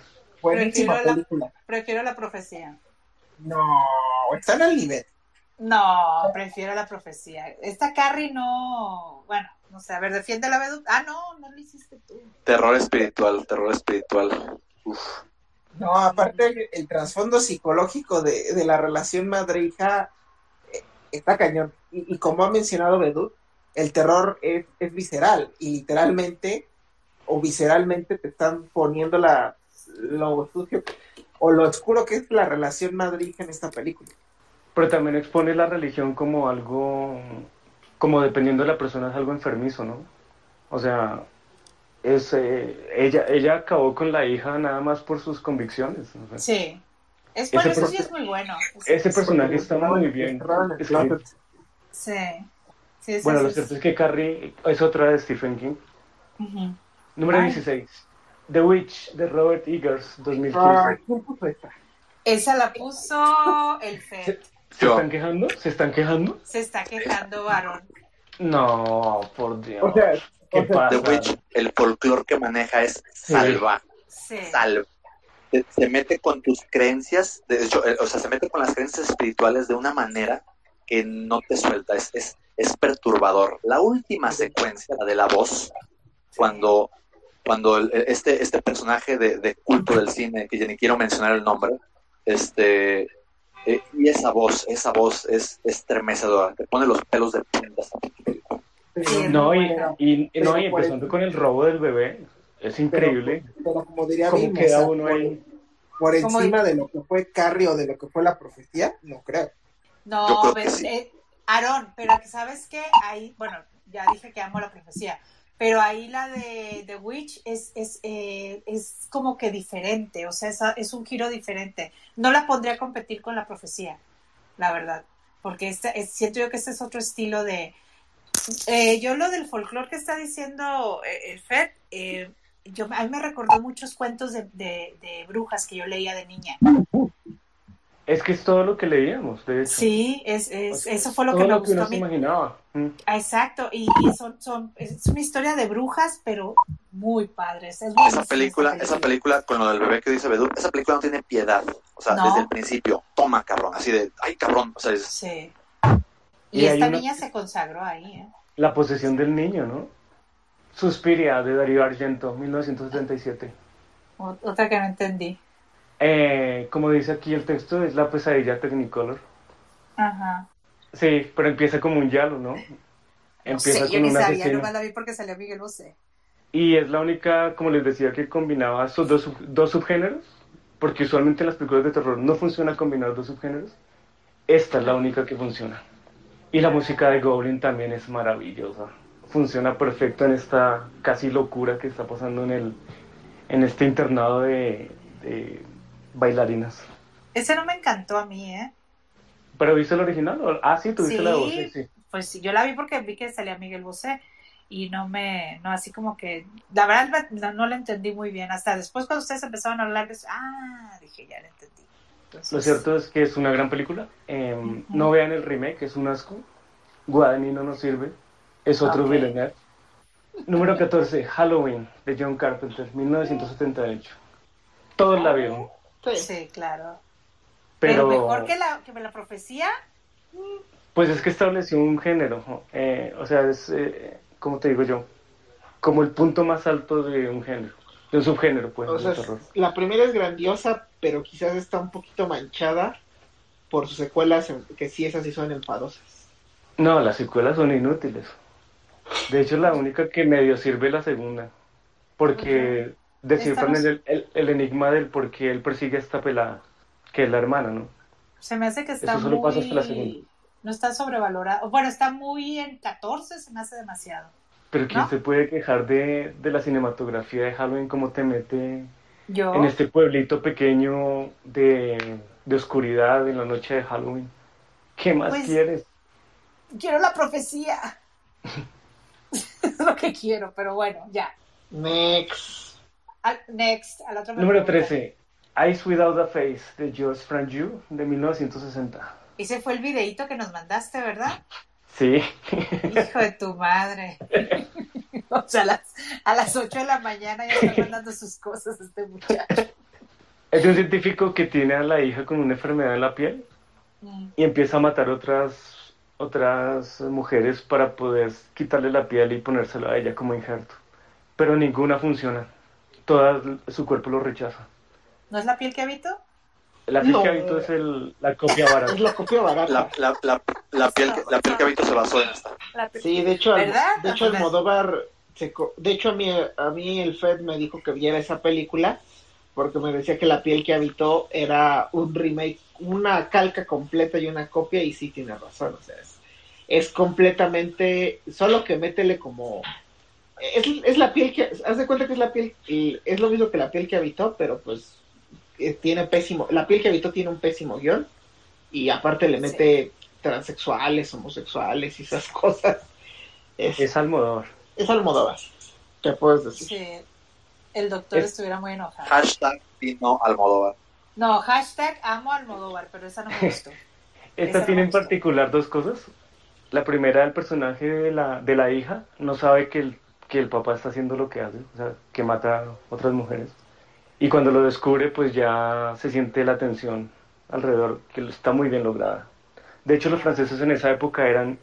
Buenísima Prefiero la-. Prefiero la profecía. No, están al nivel. No, prefiero la profecía. Esta Carrie no. Bueno, no sé, a ver, defiende la Bedu. Ah, no, no lo hiciste tú. Terror espiritual, terror espiritual. Uf. No, aparte el, el trasfondo psicológico de, de la relación madre-hija eh, está cañón. Y, y como ha mencionado Bedut, el terror es, es visceral y literalmente o visceralmente te están poniendo la, lo sucio o lo oscuro que es la relación madre-hija en esta película. Pero también expone la religión como algo, como dependiendo de la persona, es algo enfermizo, ¿no? O sea, es, eh, ella, ella acabó con la hija nada más por sus convicciones. Sí. Es bueno, Ese eso sí es muy bueno. Ese personaje está muy bien closet. Sí. Sí, Bueno, lo cierto es que Carrie es otra de Stephen King. Número Ay. 16. The Witch de Robert Eggers, 2015. Ay, ¿quién puso esta? Esa la puso el Fed. ¿Se están quejando? ¿Se están quejando? Se está quejando varón. No, por Dios. O sea, ¿Qué o sea, pasa? The Witch, el folclore que maneja es salva, Sí. salva. Se, se mete con tus creencias, de hecho, eh, o sea, se mete con las creencias espirituales de una manera que no te suelta, es, es, es perturbador. La última secuencia, la de la voz, cuando, cuando el- este, este personaje de, de culto del cine, que ya ni quiero mencionar el nombre, este, eh, y esa voz, esa voz es estremecedora, te pone los pelos de punta. No, y, pero- y, y- no, y empezando con el robo del bebé. Es increíble. pero como diría ¿Cómo o queda sea, uno por, ahí? por encima de lo que fue Carrie o de lo que fue la profecía, no creo. No, creo que ves, sí. eh, Aarón, pero que sabes que ahí, bueno, ya dije que amo la profecía, pero ahí la de The Witch es, es, eh, es como que diferente, o sea, es, es un giro diferente. No la pondría a competir con la profecía, la verdad, porque este, es, siento yo que este es otro estilo de... eh, yo lo del folclore que está diciendo eh, el Fed, eh, yo, a mí me recordó muchos cuentos de, de- de brujas que yo leía de niña. Es que es todo lo que leíamos, de hecho. Sí, es, es- O sea, eso fue lo todo que me lo que gustó uno se imaginaba. Mm. Exacto, y, y son, son, es una historia de brujas, pero muy padres. Es Esa película, esa película con lo del bebé que dice Bedú, esa película no tiene piedad. O sea, No. desde el principio, toma cabrón, así de, ay cabrón. O sea, es- Sí. Y esta una- niña se consagró ahí, ¿eh? La posesión del niño, ¿no? Suspiria de Darío Argento, 1977. O- Otra que no entendí. Eh, como dice aquí el texto, es la pesadilla Technicolor. Ajá. Sí, pero empieza como un yalo, ¿no? Empieza sí, yo con ni un sabía, asesino. nomás la vi porque salió Miguel Bosé. Y es la única, como les decía, que combinaba sus dos, dos subgéneros, porque usualmente en las películas de terror no funciona combinar dos subgéneros. Esta es la única que funciona. Y la música de Goblin también es maravillosa. Funciona perfecto en esta casi locura que está pasando en, el, en este internado de, de bailarinas. Ese no me encantó a mí, ¿eh? ¿Pero viste el original? Ah, sí, tuviste Sí. la voz, sí, sí. Pues sí, yo la vi porque vi que salía Miguel Bosé y no me, no, así como que, la verdad no, no la entendí muy bien. Hasta después cuando ustedes empezaron a hablar de eso, ah, dije, ya la entendí. Entonces, Lo cierto es que es una gran película. Eh, Ujú. No vean el remake, es un asco. Guadagnino no sirve. Es otro Ok. Villeneuve. Número 14, Halloween, de John Carpenter, 1978. Todos la vieron. Sí, claro. Pero, Pero, mejor que la, que la profecía, pues es que estableció un género. Eh, o sea, es, eh, como te digo yo, como el punto más alto de un género. De un subgénero, pues, O sea, terror. la primera es grandiosa, pero quizás está un poquito manchada por sus secuelas, que sí, esas sí son enfadosas. No, las secuelas son inútiles. De hecho, la única que medio sirve es la segunda. Porque descifran Estamos- el, el- el enigma del por qué él persigue a esta pelada, que es la hermana, ¿no? se me hace que está Eso solo muy... pasa hasta la segunda. No está sobrevalorado. Bueno, está muy en 14, se me hace demasiado. Pero ¿quién ¿No? se puede quejar de, de la cinematografía de Halloween? ¿Cómo te mete Yo, en este pueblito pequeño de, de oscuridad en la noche de Halloween? ¿Qué más Pues, quieres? quiero la profecía. [LAUGHS] [LAUGHS] es lo que quiero, pero bueno, ya. Next. Next, al otro me Número pregunta. 13, Eyes Without a Face, de George Franju, de 1960. Ese fue el videíto que nos mandaste, ¿verdad? Sí. Hijo de tu madre. [LAUGHS] o sea, a las, a las 8 de la mañana ya está mandando sus cosas este muchacho. Es un científico que tiene a la hija con una enfermedad en la piel Mm. y empieza a matar otras otras mujeres para poder quitarle la piel y ponérselo a ella como injerto. Pero ninguna funciona. Toda su cuerpo lo rechaza. ¿No es la piel que habito? La piel No. que habito es el, la copia barata. Es la copia barata. La, la, la, la piel, que- la piel que Habito se basó en esta. La piel- Sí, de hecho, ¿Verdad? de hecho Almodóvar, se co- de hecho a mí, a mí el Fed me dijo que viera esa película porque me decía que la piel que habitó era un remake, una calca completa y una copia y sí tiene razón, o sea, es, es completamente, solo que métele como, es, es la piel que, haz de cuenta que es la piel, es lo mismo que la piel que habitó, pero pues eh, tiene pésimo, la piel que habitó tiene un pésimo guion y aparte le mete transexuales, homosexuales y esas [LAUGHS] cosas. Es, Es Almodóvar. es Almodóvar, ¿qué puedes decir? Sí. El doctor Es- estuviera muy enojado. Hashtag Dino Almodóvar. No, hashtag amo Almodóvar, pero esa no me gustó. [LAUGHS] Esta Esa tiene en particular dos cosas. La primera, el personaje de la, de la hija no sabe que el, que el papá está haciendo lo que hace, o sea, que mata a otras mujeres. Y cuando lo descubre, pues ya se siente la tensión alrededor, que está muy bien lograda. De hecho, los franceses en esa época eran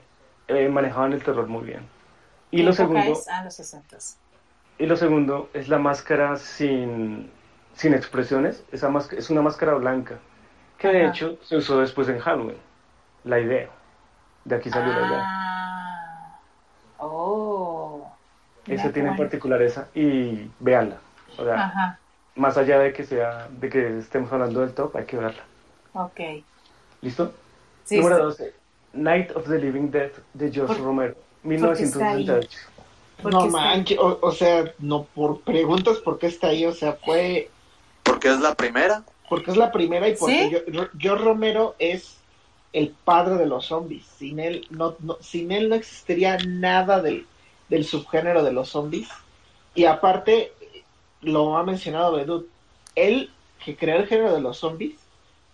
eh, manejaban el terror muy bien. Y ¿Qué lo segundo, es? Ah, los 60. y lo segundo es la máscara sin, sin expresiones. Esa es una máscara blanca, que de Ajá. hecho se usó después en Halloween. La idea. De aquí salió la idea. Ah. Oh. Esa tiene en particular esa y véanla. O sea, Ajá. más allá de que sea, de que estemos hablando del top, hay que verla. Ok. ¿Listo? Sí, Número sí. 12. Night of the Living Dead de George ¿Por- Romero, qué está ahí? 1968. ¿Por No manches, o, o sea, no por preguntas por qué está ahí, o sea, fue Porque es la primera. porque es la primera y porque ¿Sí? yo, George Romero es el padre de los zombies. Sin él no, no- sin él no existiría nada del, del subgénero de los zombies. Y aparte, lo ha mencionado Bedut, él que creó el género de los zombies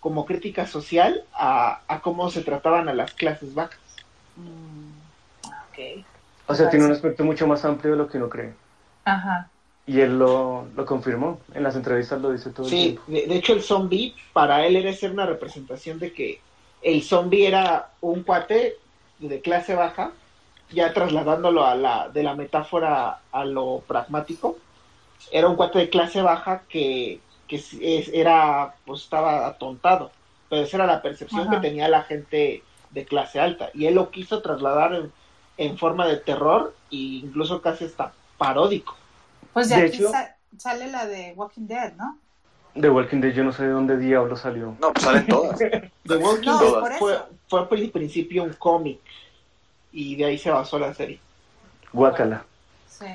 como crítica social a, a cómo se trataban a las clases bajas. Mm, ok. O sea, tiene un aspecto mucho más amplio de lo que uno cree. Ajá. Y él lo, lo confirmó. En las entrevistas lo dice todo el Sí, tiempo. de, de hecho el zombie para él era ser una representación de que el zombie era un cuate de clase baja, ya trasladándolo a la, de la metáfora a lo pragmático, era un cuate de clase baja que, que s- es- era, pues estaba atontado, pero esa era la percepción Ajá. que tenía la gente de clase alta, y él lo quiso trasladar en, en forma de terror e incluso casi hasta paródico. Pues de, De aquí hecho- sa- sale la de Walking Dead, ¿no? The Walking Dead, yo no sé de dónde diablo salió. No, pues salen todas. [LAUGHS] The Walking No, Dead por fue, fue al principio un cómic y de ahí se basó la serie. Guácala. Sí.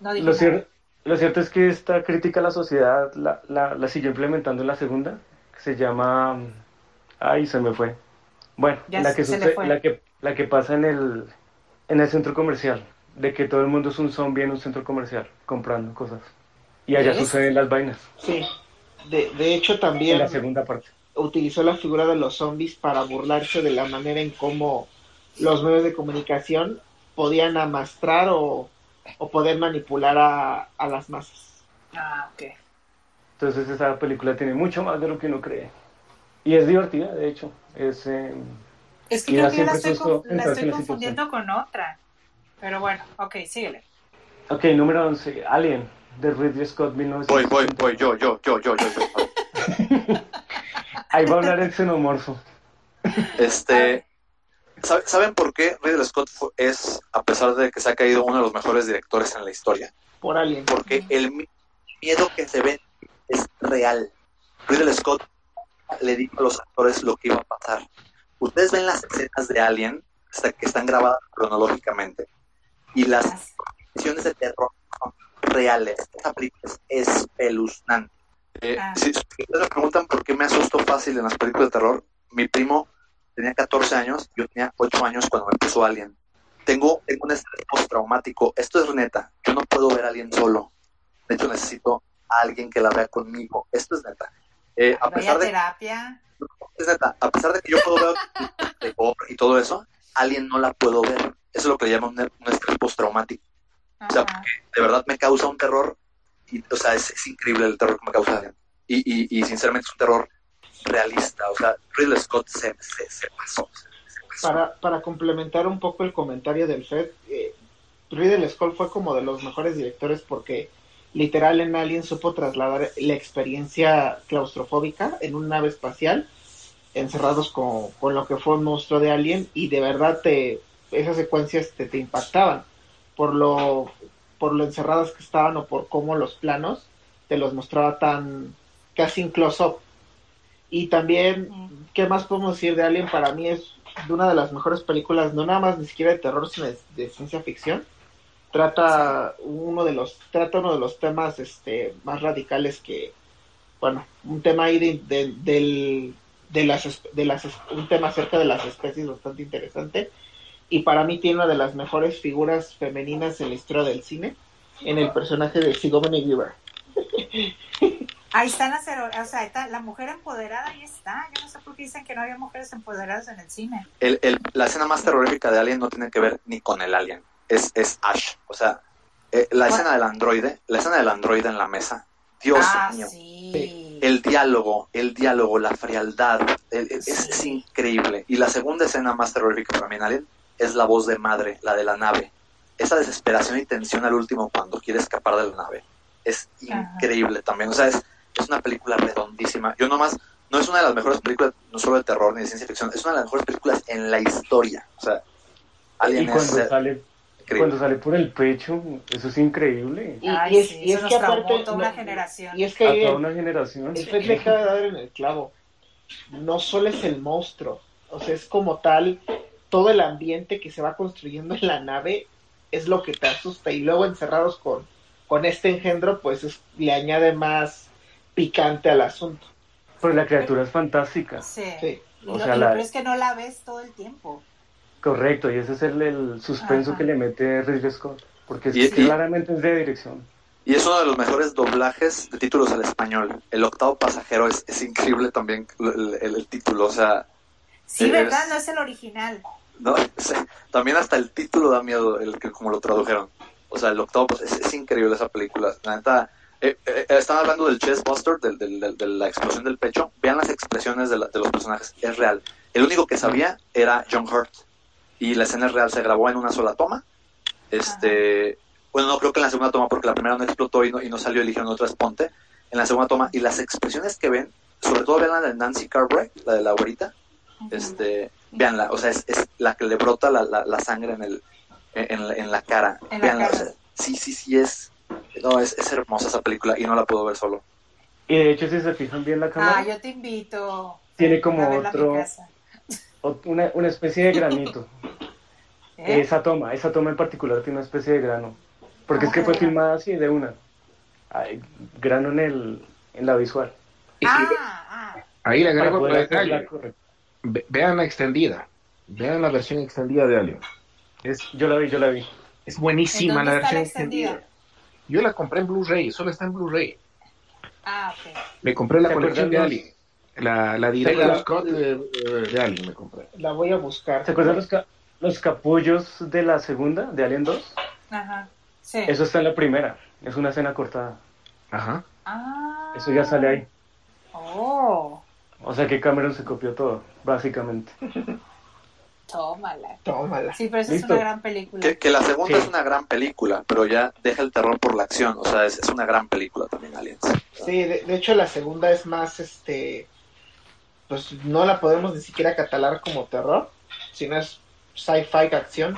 No Lo, nada. cier- lo cierto es que esta crítica a la sociedad la, la, la siguió implementando en la segunda, que se llama... Ay, se me fue. Bueno, Ya la, se- que sucede- fue. la, que, la que pasa en el, en el centro comercial, de que todo el mundo es un zombie en un centro comercial, comprando cosas. Y allá suceden las vainas, Sí, de, de hecho en también la segunda parte. utilizó la figura de los zombies para burlarse de la manera en cómo los medios de comunicación podían amastrar o, o poder manipular a, a las masas. Ah, ok. Entonces esa película tiene mucho más de lo que uno cree. Y es divertida, de hecho. Es, eh, Es que creo que yo la siempre estoy, con- la estoy la confundiendo con otra. Pero bueno, ok, síguele. Ok, número 11, Alien, de Ridley Scott, Voy, 1980. voy, voy, yo, yo, yo, yo, yo, yo. [LAUGHS] Ahí va a hablar el xenomorfo. Este, ¿sabe- ¿saben por qué Ridley Scott es, a pesar de que se ha caído, uno de los mejores directores en la historia? Por alguien. Porque el mi- miedo que se ve es real. Ridley Scott le dijo a los actores lo que iba a pasar. Ustedes ven las escenas de Alien hasta que están grabadas cronológicamente y las escenas de terror reales. Esta película es espeluznante. Eh, Ah. si, ustedes me preguntan por qué me asusto fácil en las películas de terror, mi primo tenía 14 años, yo tenía 8 años cuando me empezó Alien. Tengo, tengo un estrés postraumático. Esto es neta. Yo no puedo ver a alguien solo. De hecho, necesito a alguien que la vea conmigo. Esto es neta. Eh, a pesar de terapia. es neta, a pesar de que yo puedo ver [LAUGHS] y todo eso, alguien no la puedo ver. Eso es lo que le llaman un, un estrés postraumático. O sea, Ajá. De verdad me causa un terror. Y, o sea, es, es increíble el terror que me causa. Y, y, y sinceramente es un terror realista. O sea, Ridley Scott se, se, se pasó. se pasó. Para, para complementar un poco el comentario del Fed, eh, Ridley Scott fue como de los mejores directores porque literal en Alien supo trasladar la experiencia claustrofóbica en una nave espacial, encerrados con, con lo que fue un monstruo de Alien y de verdad te esas secuencias te, te impactaban por lo por lo encerradas que estaban o por cómo los planos te los mostraba tan casi en close-up. Y también, ¿qué más podemos decir de Alien? Para mí es de una de las mejores películas, no nada más ni siquiera de terror, sino de, de ciencia ficción. Trata uno de los, trata uno de los temas este, más radicales que, bueno, un tema ahí de, de, del- de las, de las, un tema acerca de las especies bastante interesante. Y para mí tiene una de las mejores figuras femeninas en la historia del cine, en el personaje de Sigourney Weaver. Ahí están las o sea, ahí está, la mujer empoderada, ahí está. Yo no sé por qué dicen que no había mujeres empoderadas en el cine. El, el- la escena más terrorífica de Alien no tiene que ver ni con el Alien. Es, es Ash. O sea, eh, la escena del androide, la escena del androide en la mesa. Dios ah, mío. sí. El diálogo, el diálogo, la frialdad, el- el- es, increíble. Y la segunda escena más terrorífica para mí en Alien es la voz de madre, la de la nave. Esa desesperación y tensión al último cuando quiere escapar de la nave. Es Ajá. increíble también. O sea, es, es una película redondísima. Yo nomás, no es una de las mejores películas, no solo de terror ni de ciencia ficción, es una de las mejores películas en la historia. O sea, Alien Y es cuando eh, sale, increíble. cuando sale por el pecho, eso es increíble. Y, Ay, y es, sí, y es eso que aparte, toda una no- generación. y es A que toda el, una generación. el le acaba de dar en el clavo. No solo es el monstruo, o sea, es como tal, todo el ambiente que se va construyendo en la nave es lo que te asusta. Y luego encerrados con, con este engendro, pues es- le añade más picante al asunto. Pero la criatura es fantástica. Sí. Sí. O lo, sea, lo la- peor es que no la ves todo el tiempo. Correcto, y ese es el, el suspenso Ajá. que le mete Ridley Scott. Porque es- Y- y- claramente es de dirección. Y es uno de los mejores doblajes de títulos al español. El octavo pasajero es, es increíble también el, el- el título. O sea, Sí, ¿verdad? No es el original. No, también hasta el título da miedo, el que como lo tradujeron. O sea, el octavo, pues, es, es increíble esa película. La neta, eh, eh, están hablando del chest buster, del, del- del- de la explosión del pecho. Vean las expresiones de, la- de los personajes, es real. El único que sabía era John Hurt. Y la escena es real, se grabó en una sola toma. Este, bueno, no creo que en la segunda toma, porque la primera no explotó y no, y no salió, eligieron otra esponte. En la segunda toma, y las expresiones que ven, sobre todo vean la de Nancy Cartwright, la de la abuelita, este, veanla, o sea, es, es la que le brota la, la, la sangre en el en, la- en la cara. En la Véanla, cara. o sea, sí, sí, sí es no, es, es hermosa esa película y no la puedo ver solo. Y de hecho, si se fijan bien la cámara, Ah, yo te invito. Tiene como otro- una, una especie de granito. [LAUGHS] ¿Eh? Esa toma, esa toma en particular tiene una especie de grano. Porque es que Ah, fue ya. filmada así de una. Grano en, el, en la visual. Ah, ah. ahí Para agrego hacerla detalle. Ve- vean la extendida. Vean la versión extendida de Alien. Es, Yo la vi, yo la vi. es ¿En buenísima dónde la está la versión extendida? extendida. Yo la compré en Blu-ray, solo está en Blu-ray. Ah, ok. Me compré la ¿Se colección de Alien. La, la acuerdan- Scott de, eh, de Alien me compré. La voy a buscar. ¿Se acuerdan los, ca- los capullos de la segunda, de Alien 2? Ajá. Sí. Eso está en la primera. Es una escena cortada. Ajá. Ah. Eso ya sale ahí. Oh, O sea que Cameron se copió todo, básicamente. [LAUGHS] tómala. Tómala. Sí, pero esa es una gran película. Que, que la segunda Sí. es una gran película, pero ya deja el terror por la acción, o sea, es, es una gran película también Aliens. Sí, de, de hecho la segunda es más, este, pues no la podemos ni siquiera catalogar como terror, sino es sci-fi acción.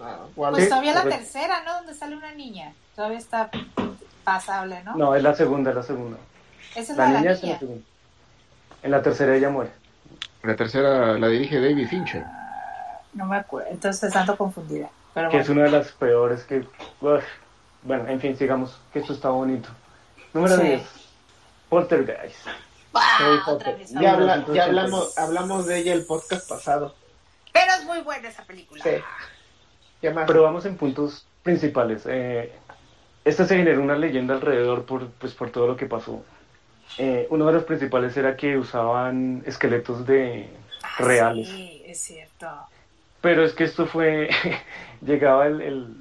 Ah, Pues Sí, todavía la correcto. tercera, ¿no? Donde sale una niña. Todavía está pasable, ¿no? No, es la segunda, es la segunda. Esa es La la, niña en la niña. segunda. En la tercera ella muere. La tercera la dirige David Fincher. No me acuerdo. Entonces ando confundida. Pero Que bueno. es una de las peores que... uf. Bueno, en fin, sigamos, que esto está bonito. Número Sí. 10. Poltergeist. ¡Ah! Harry otra Potter. vez. ya, habla- ya hablamos, hablamos de ella el podcast pasado. Pero es muy buena esa película. Sí. ¿Qué más? Pero vamos en puntos principales. Eh, esta se generó una leyenda alrededor por, pues, por todo lo que pasó. Eh, uno de los principales era que usaban esqueletos de Ah, reales. Sí, es cierto. Pero es que esto fue, [LAUGHS] llegaba el, el-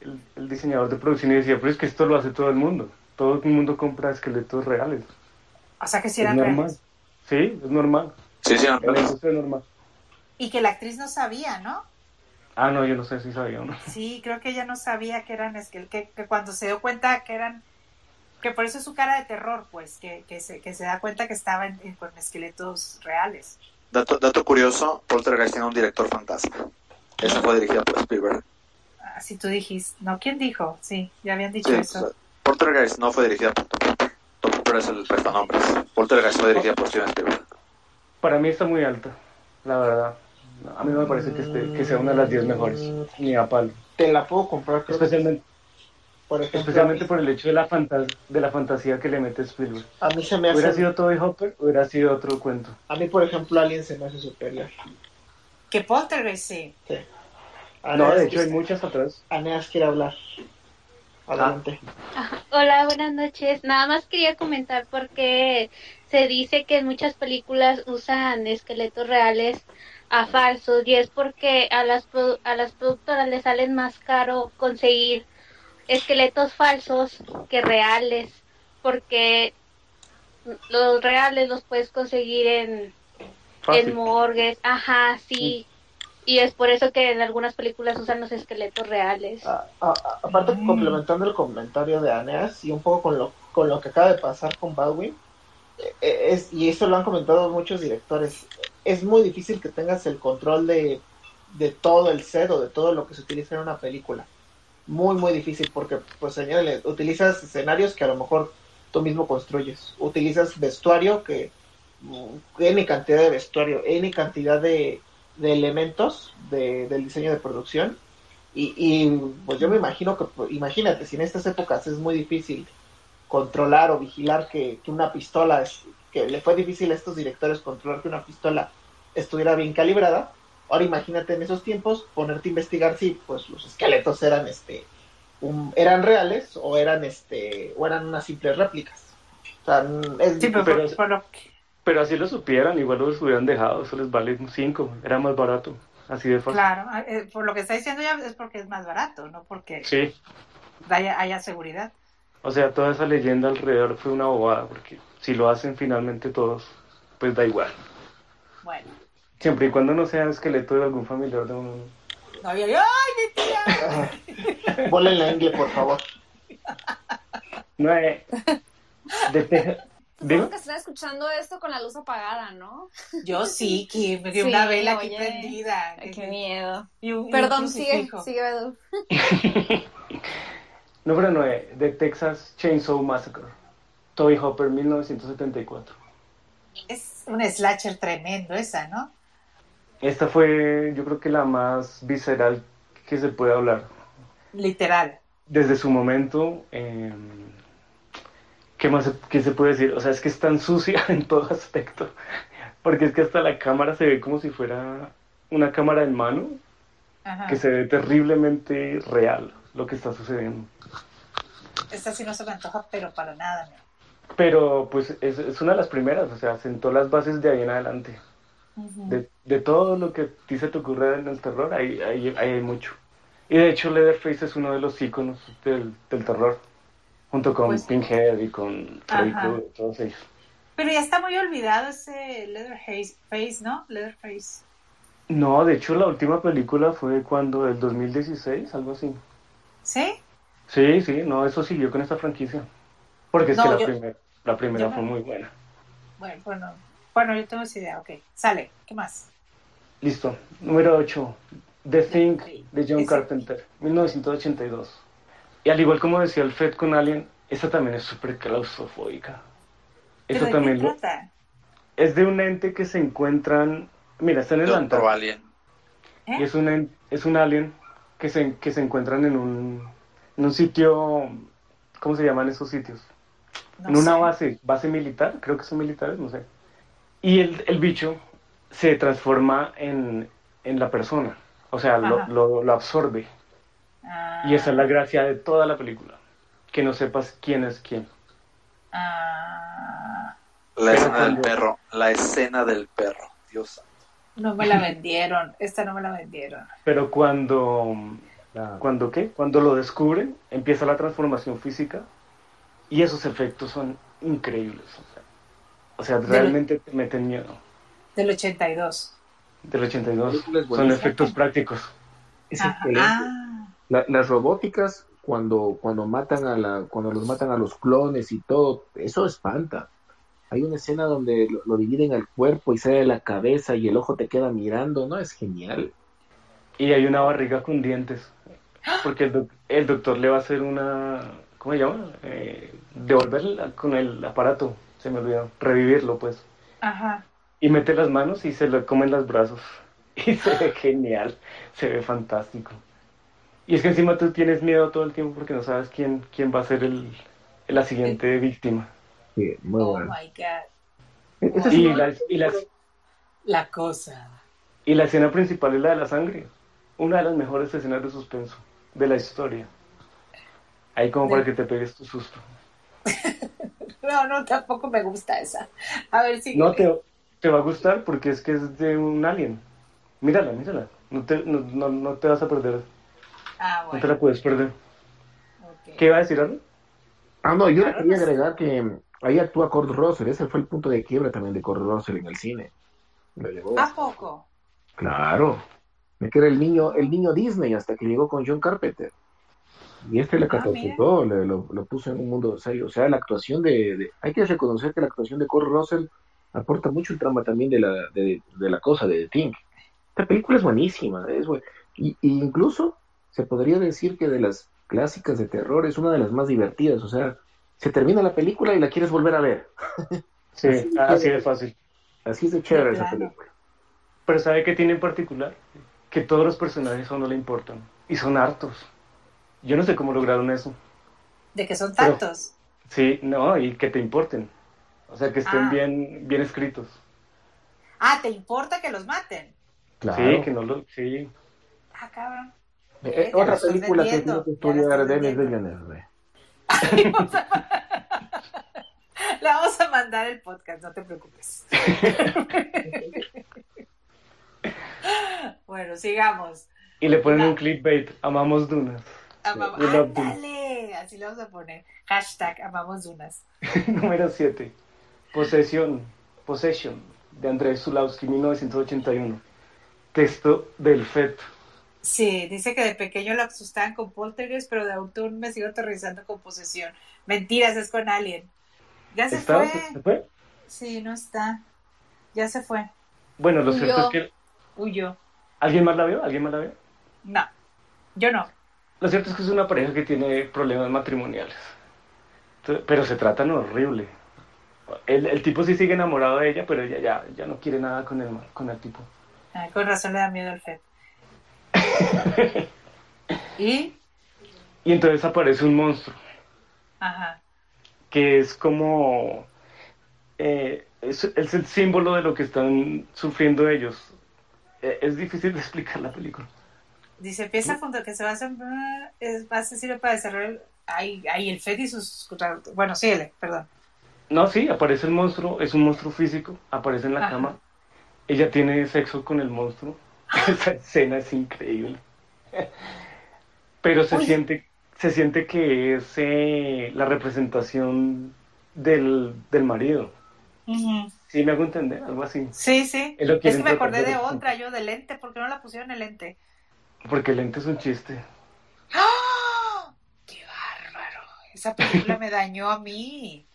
el- el diseñador de producción y decía, pero es que esto lo hace todo el mundo. Todo el mundo compra esqueletos reales. O sea que sí Es eran normal. reales. Sí, es normal. Sí, sí, es normal. Y que la actriz no sabía, ¿no? Ah, no, yo no sé si sabía o no. Sí, creo que ella no sabía que eran que, que cuando se dio cuenta que eran que por eso es su cara de terror, pues, que, que, se, que se da cuenta que estaba en- en- con esqueletos reales. Dato, dato curioso, Poltergeist tiene un director fantasma. Esa fue dirigida por Spielberg. Así tú dijiste. No, ¿quién dijo? Sí, ya habían dicho Sí, eso. o sea, Poltergeist no fue dirigida por Hooper es el prestanombres. Poltergeist fue dirigida por Steven Spielberg. Para mí está muy alta, la verdad. A mí no me parece que, esté, que sea una de las 10 mejores, ni a palo. Te la puedo comprar, creo que, Especialmente, por ejemplo, especialmente mí- por el hecho de la, de la fantasía que le mete Spielberg. a mí se me Hubiera hace, sido Toby Hopper, hubiera sido otro cuento. a mí por ejemplo Alien se me hace superior. Que Poltergeist, sí. Sí. No, de hecho hay muchas atrás. Aneas quiere hablar. Adelante. Hola, buenas noches. Nada más quería comentar porque se dice que en muchas películas usan esqueletos reales a falsos y es porque a las a las productoras les salen más caro conseguir esqueletos falsos que reales porque los reales los puedes conseguir en Fácil. en morgues, ajá, sí. Y es por eso que en algunas películas usan los esqueletos reales. A- a- a- aparte, Mm. complementando el comentario de Aneas y un poco con lo, con lo que acaba de pasar con Baldwin, eh, eh, es, y esto lo han comentado muchos directores, es muy difícil que tengas el control de, de todo el set o de todo lo que se utiliza en una película. Muy, muy difícil porque, pues, señores, utilizas escenarios que a lo mejor tú mismo construyes. Utilizas vestuario que, mm, N cantidad de vestuario, N cantidad de, de elementos de- del diseño de producción y, y, pues yo me imagino que, pues, imagínate, si en estas épocas es muy difícil controlar o vigilar que, que una pistola, que le fue difícil a estos directores controlar que una pistola estuviera bien calibrada, ahora imagínate en esos tiempos ponerte a investigar si pues los esqueletos eran este un- eran reales o eran este o eran unas simples réplicas. O sea, n- es Sí, pero, Pero- por- por lo que- Pero así lo supieran, igual los hubieran dejado, eso les vale 5, era más barato, así de fácil. claro, eh, por lo que está diciendo ya es porque es más barato, no porque Sí, haya, haya seguridad. o sea, toda esa leyenda alrededor fue una bobada, porque si lo hacen finalmente todos, pues da igual. Bueno. Siempre y cuando no sea esqueleto de algún familiar de uno. Ay, ay, ay, mi tía. [LAUGHS] Bolen la ingle, por favor. No, eh, de Texas. Supongo que están escuchando esto con la luz apagada, ¿no? Yo sí, que me dio Sí, una vela aquí oye. prendida. Ay, qué miedo. Y un- y un Perdón, sigue, sigue, Edu. [LAUGHS] no, pero no, eh, de Texas Chainsaw Massacre. Toby Hopper, 1974. Es un slasher tremendo esa, ¿no? Esta fue, yo creo que la más visceral que se puede hablar. Literal. Desde su momento, eh, ¿qué más se, qué se puede decir? O sea, es que es tan sucia [LAUGHS] en todo aspecto. Porque es que hasta la cámara se ve como si fuera una cámara en mano, Ajá. que se ve terriblemente real lo que está sucediendo. Esta sí no se me antoja, pero para nada. ¿no? Pero pues es, es una de las primeras, o sea, sentó las bases de ahí en adelante. De, de todo lo que a ti se te ocurre en el terror, ahí, ahí, ahí hay mucho. Y de hecho Leatherface es uno de los íconos del, del terror, junto con Pues- Pinhead y con. Krueger, todos ellos. Pero ya está muy olvidado ese Leatherface, face, ¿no? Leatherface. No, de hecho la última película fue cuando, el 2016, algo así. ¿Sí? Sí, sí, no, eso siguió con esta franquicia. Porque es No, que la, yo- primer- la primera fue muy buena. Bueno, bueno, bueno, yo tengo esa idea, ok. Sale, ¿qué más? Listo. Número 8. The Thing de John Carpenter, 1982. Y al igual como decía el Fed con Alien, esta también es súper claustrofóbica. ¿Pero Esta de también qué lo- trata? es de un ente que se encuentran. Mira, está en el Otro Antártico. alien. ¿Eh? Y es un, en- es un alien que se, que se encuentran en un, en un sitio. ¿Cómo se llaman esos sitios? No en una base, base militar, creo que son militares, no sé. Y el, el bicho se transforma en, en la persona, o sea, lo, lo, lo absorbe. Ah, Y esa es la gracia de toda la película, que no sepas quién es quién. ah, La Pero escena del perro. La escena del perro. Dios santo. no me la vendieron. Esta no me la vendieron. Pero cuando, cuando qué, cuando lo descubren, empieza la transformación física y esos efectos son increíbles. O sea, realmente te meten miedo. Del 82. Del 82. película es Son efectos prácticos. Es. Ah, La- las robóticas, cuando, cuando matan a la, cuando los matan a los clones y todo, eso espanta. Hay una escena donde lo, lo dividen al cuerpo y sale la cabeza y el ojo te queda mirando, ¿no? Es genial. Y hay una barriga con dientes. Porque el, doc- el doctor le va a hacer una. ¿Cómo se llama? Eh, devolverla con el aparato. Se me olvidó. Revivirlo, pues. ajá. Y mete las manos y se le comen los brazos. [LAUGHS] Y se ve genial. Se ve fantástico. Y es que encima tú tienes miedo todo el tiempo porque no sabes quién, quién va a ser el, la siguiente víctima. Sí, muy Oh bueno. my God. Y la, y, la, La cosa. y la escena principal es la de la sangre. Una de las mejores escenas de suspenso de la historia. Ahí como para que te pegues tu susto. [LAUGHS] No, no, tampoco me gusta esa. A ver si. No te, te va a gustar porque es que es de un alien. Mírala, mírala. No te, no, no, no te vas a perder. Ah, No te bueno. la puedes perder. ¿Qué iba a decir, Arno? Ah, no, yo le Claro, quería no sé. agregar que mm, ahí actúa Kurt Russell. Ese fue el punto de quiebra también de Kurt Russell en el cine. Lo llevó. ¿A poco? Claro. Que era el niño, el niño Disney hasta que llegó con John Carpenter. Y este le Ah, catapultó, le- lo, lo puso en un mundo serio. O sea, la actuación de, de- Hay que reconocer que la actuación de Kurt Russell aporta mucho el trama también de la, de, de la cosa, de The Thing. Esta película es buenísima. Es bu- y, y incluso se podría decir que de las clásicas de terror es una de las más divertidas. O sea, se termina la película y la quieres volver a ver. [LAUGHS] Sí, así de fácil. Así es de chévere esa película. Pero ¿sabe qué tiene en particular? Que todos los personajes a uno le importan. Y son hartos. Yo no sé cómo lograron eso. De que son Pero- tantos. Sí, no, y que te importen. O sea, que estén Ah. bien, bien escritos. Ah, ¿te importa que los maten? Claro. Sí, que no lo... Sí. Ah, cabrón. Eh, otra película que tiene que estudiar estás Denis vendiendo. Villeneuve. ve. Le vamos a mandar el podcast, no te preocupes. [LAUGHS] bueno, sigamos. Y le ponen un clickbait. Amamos dunas. Amamos, We love Dunas. ándale, así le vamos a poner. Hashtag amamos dunas. [LAUGHS] Número 7. Posesión. Possession. De Andrés Zulawski, 1981. Texto del feto. Sí, dice que de pequeño lo asustaban con poltergeist, pero de adulto me sigo aterrizando con posesión. Mentiras, es con Alien. Ya se ¿Está? fue. ¿Se fue? Sí, no está. Ya se fue. Bueno, lo cierto Yo. es que... Huyó. ¿Alguien más la vio? ¿Alguien más la vio? No, yo no. Lo cierto es que es una pareja que tiene problemas matrimoniales. Entonces, Pero se tratan horrible. El, el tipo sí sigue enamorado de ella, pero ella ya, ya no quiere nada con el, con el tipo. Ah, con razón le da miedo al Fed. [LAUGHS] y, Y entonces aparece un monstruo, ajá, que es como... eh, es, es el símbolo de lo que están sufriendo ellos. Eh, es difícil de [LAUGHS] explicar la película. Dice, empieza junto que se va a hacer, es más sirve para desarrollar, ahí, ahí el Fed y sus, bueno, síguele, perdón. No, sí, aparece el monstruo, es un monstruo físico, aparece en la Ajá. cama. Ella tiene sexo con el monstruo. [LAUGHS] Esa escena es increíble. [LAUGHS] Pero se Uy. siente, se siente que es eh, la representación del, del marido. ¿Sí me hago entender? Algo así. Sí, sí, Es que es que quieren me acordé de otra, yo de lente, ¿por qué no la pusieron en lente? Porque el lente es un chiste. ¡Ah! ¡Qué bárbaro! Esa película me dañó a mí.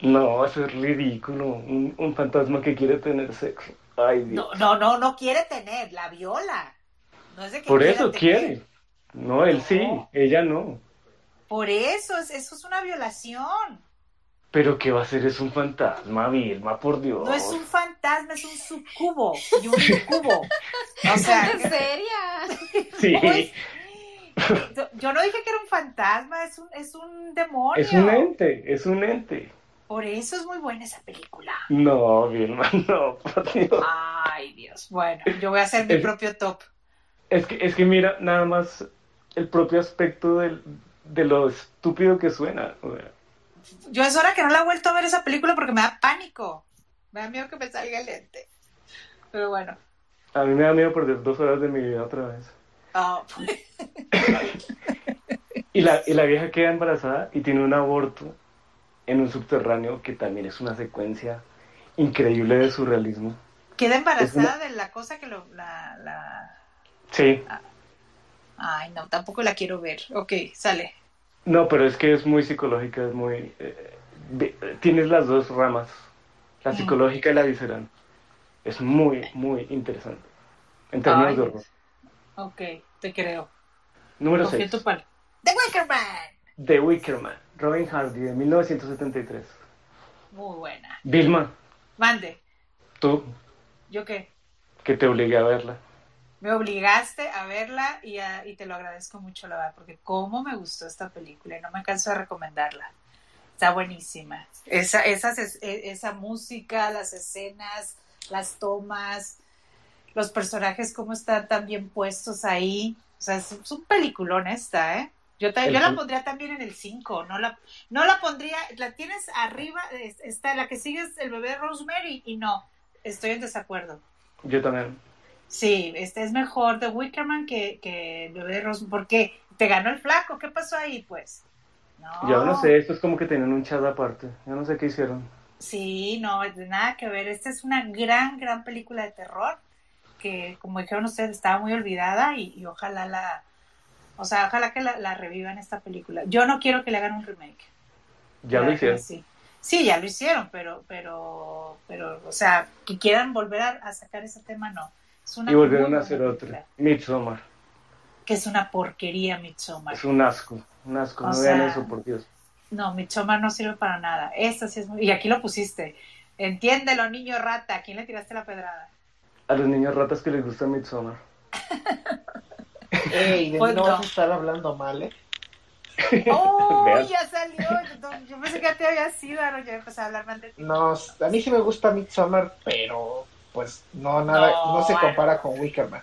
No, eso es ridículo. Un, un fantasma que quiere tener sexo. Ay, Dios. No, no, no, no quiere tener, la viola. No es de que Por eso tener. quiere. No, él sí, ella no. Por eso, es- eso es una violación. Pero ¿qué va a ser? Es un fantasma, Vilma, por Dios. No es un fantasma, es un subcubo y un incubo. O sea, ¿En serio? [LAUGHS] Sí, pues, yo- yo no dije que era un fantasma, es un, es un demonio. es un ente, es un ente. Por eso es muy buena esa película. No, Vilma, [LAUGHS] no, por Dios. Ay, Dios. Bueno, yo voy a hacer mi Es- propio top. Es que, es que mira, nada más el propio aspecto del- de lo estúpido que suena. o sea, Yo es hora que no la he vuelto a ver esa película porque me da pánico. Me da miedo que me salga el lente. Pero bueno. a mí me da miedo perder dos horas de mi vida otra vez. Ah, [LAUGHS] Y la, y la vieja queda embarazada y tiene un aborto en un subterráneo que también es una secuencia increíble de surrealismo. Queda embarazada de la cosa que lo, la, la... Sí, Ay, no, tampoco la quiero ver. Ok, sale. No, pero es que es muy psicológica, es muy... eh, vi- tienes las dos ramas, la psicológica y la visceral. Es muy, muy interesante. En términos Ay, de horror. Ok, te creo. Número Confío en 6. tu palo. The Wicker Man. The Wicker Man, Robin Hardy, de 1973. Muy buena. Vilma, Mande. tú, ¿Yo qué? que te obligué a verla. Me obligaste a verla y, a- y te lo agradezco mucho, la verdad, porque cómo me gustó esta película y no me canso de recomendarla. Está buenísima. Esa, esas, es- e- esa música, las escenas, las tomas, los personajes, cómo están tan bien puestos ahí. O sea, es, es un peliculón esta, ¿eh? Yo, El yo la pondría también en el 5, no la, no la pondría, la tienes arriba, es- está la que sigue es el bebé Rosemary y no, estoy en desacuerdo. Yo también. Sí, este es mejor The Wickerman que, que bebé de Rosemary. ¿Por qué? ¿Te ganó el flaco? ¿Qué pasó ahí, pues? No. Yo no sé, esto es como que tenían un chat aparte. Yo no sé qué hicieron. Sí, no, de nada que ver. Esta es una gran, gran película de terror que, como dijeron ustedes, estaba muy olvidada y, y ojalá la, o sea, ojalá que la, la revivan esta película. Yo no quiero que le hagan un remake. Ya lo hicieron. Sí. Sí, ya lo hicieron, pero, pero, pero, o sea, que quieran volver a, a sacar ese tema, no. Y volvieron a hacer otra. Midsommar. Que es una porquería, Midsommar. Es un asco. Un asco. O no vean eso, por Dios. No, Midsommar no sirve para nada. Esta sí es muy... Y aquí lo pusiste. Entiéndelo, niño rata. ¿A quién le tiraste la pedrada? A los niños ratas que les gusta Midsommar. Ey, de Pues no no. vas a estar hablando mal, ¿eh? ¡Oh! [LAUGHS] Ya salió. Yo, yo pensé que ya te había sido. Ahora ya empecé a hablar mal de ti. No, a mí sí me gusta Midsommar, pero pues no nada, No, no, se compara con Wickerman.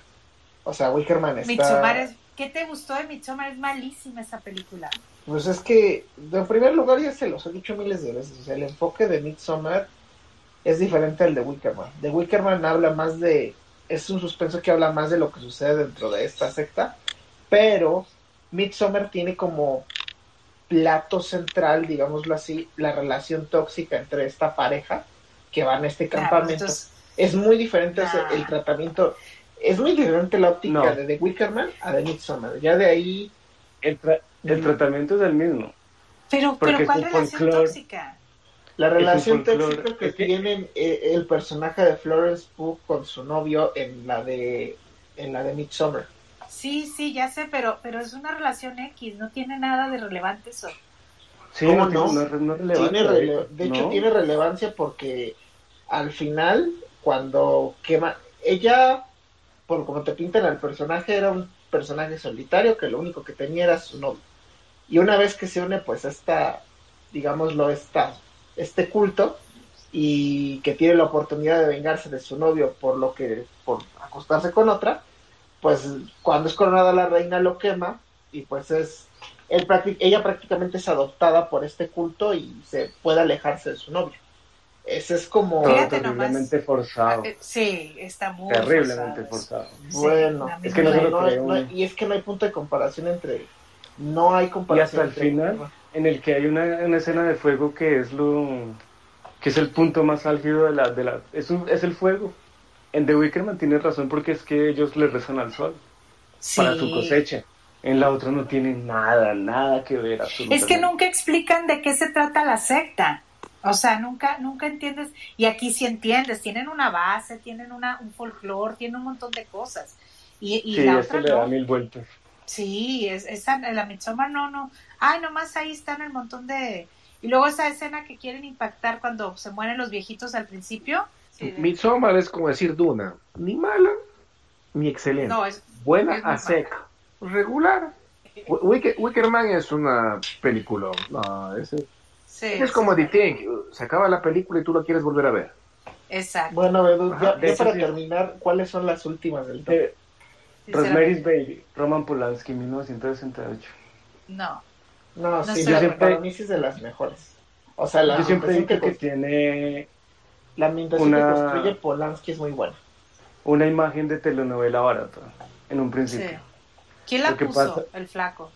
O sea, Wickerman está... Midsommar es... ¿Qué te gustó de Midsommar? Es malísima esa película. Pues es que, en primer lugar, ya se los he dicho miles de veces, o sea, el enfoque de Midsommar es diferente al de Wickerman. De Wickerman habla más de, es un suspenso que habla más de lo que sucede dentro de esta secta, pero Midsommar tiene como plato central, digámoslo así, la relación tóxica entre esta pareja que va en este Claro, campamento. entonces- Es muy diferente Nah. el tratamiento, es muy diferente la óptica No. de The Wickerman a de Midsommar. Ya de ahí El, tra- el tratamiento es el mismo. Pero, Porque pero ¿cuál relación folclore. tóxica? La relación folclore. tóxica que Es que- tienen eh, el personaje de Florence Pugh con su novio en la de en la de Midsommar. Sí, sí, ya sé, pero, pero es una relación X. No tiene nada de relevante eso. Sí, ¿Cómo no, no? no, relevante. Tiene rele- de hecho ¿no? tiene relevancia porque al final cuando quema ella por como te pintan al personaje era un personaje solitario que lo único que tenía era su novio. Y una vez que se une pues esta digámoslo esta este culto y que tiene la oportunidad de vengarse de su novio por lo que por acostarse con otra, pues cuando es coronada la reina lo quema y pues es él ella prácticamente es adoptada por este culto y se puede alejarse de su novio. Ese es como nomás. terriblemente forzado. Eh, Sí, está muy Terriblemente forzado. bueno, Es que no se lo no hay- creo. no hay- y es que no hay punto de comparación entre no hay Y comparación hasta el entre- final, en el que hay una, una escena de fuego que es lo que es el punto más álgido de la, de la es, un- es el fuego. En The Wickerman tiene razón porque es que ellos le rezan al sol Sí. para su cosecha. En la otra no tiene nada, nada que ver Es que nunca explican de qué se trata la secta. O sea, nunca, nunca entiendes. Y aquí sí entiendes. Tienen una base, tienen una, un folclore, tienen un montón de cosas. Y, y Sí, la otra le da no. mil vueltas. Sí, es, esa, la Midsommar no, no. Ay, nomás ahí están el montón de... Y luego esa escena que quieren impactar cuando se mueren los viejitos al principio. Sí, de- Midsommar es como decir Duna, ni mala ni excelente. No, es... Buena es a seca, regular. Wi- [LAUGHS] Wicker, Wickerman es una película. No, es, Sí, es como sí, The Thing. Se acaba la película y tú la quieres volver a ver. Exacto. Bueno, Bedu, Ajá, ya, para sí. terminar, ¿cuáles son las últimas del top? Eh. Rosemary's Baby, Roman Polanski, 1968. No. No, no sí, yo Siempre- para mí sí es de las mejores. O sea, la Yo siempre dicho que, que tiene la ambientación que una- construye Polanski es muy buena. una imagen de telenovela barata en un Sí. principio. ¿Quién la Lo que puso? pasa- El flaco.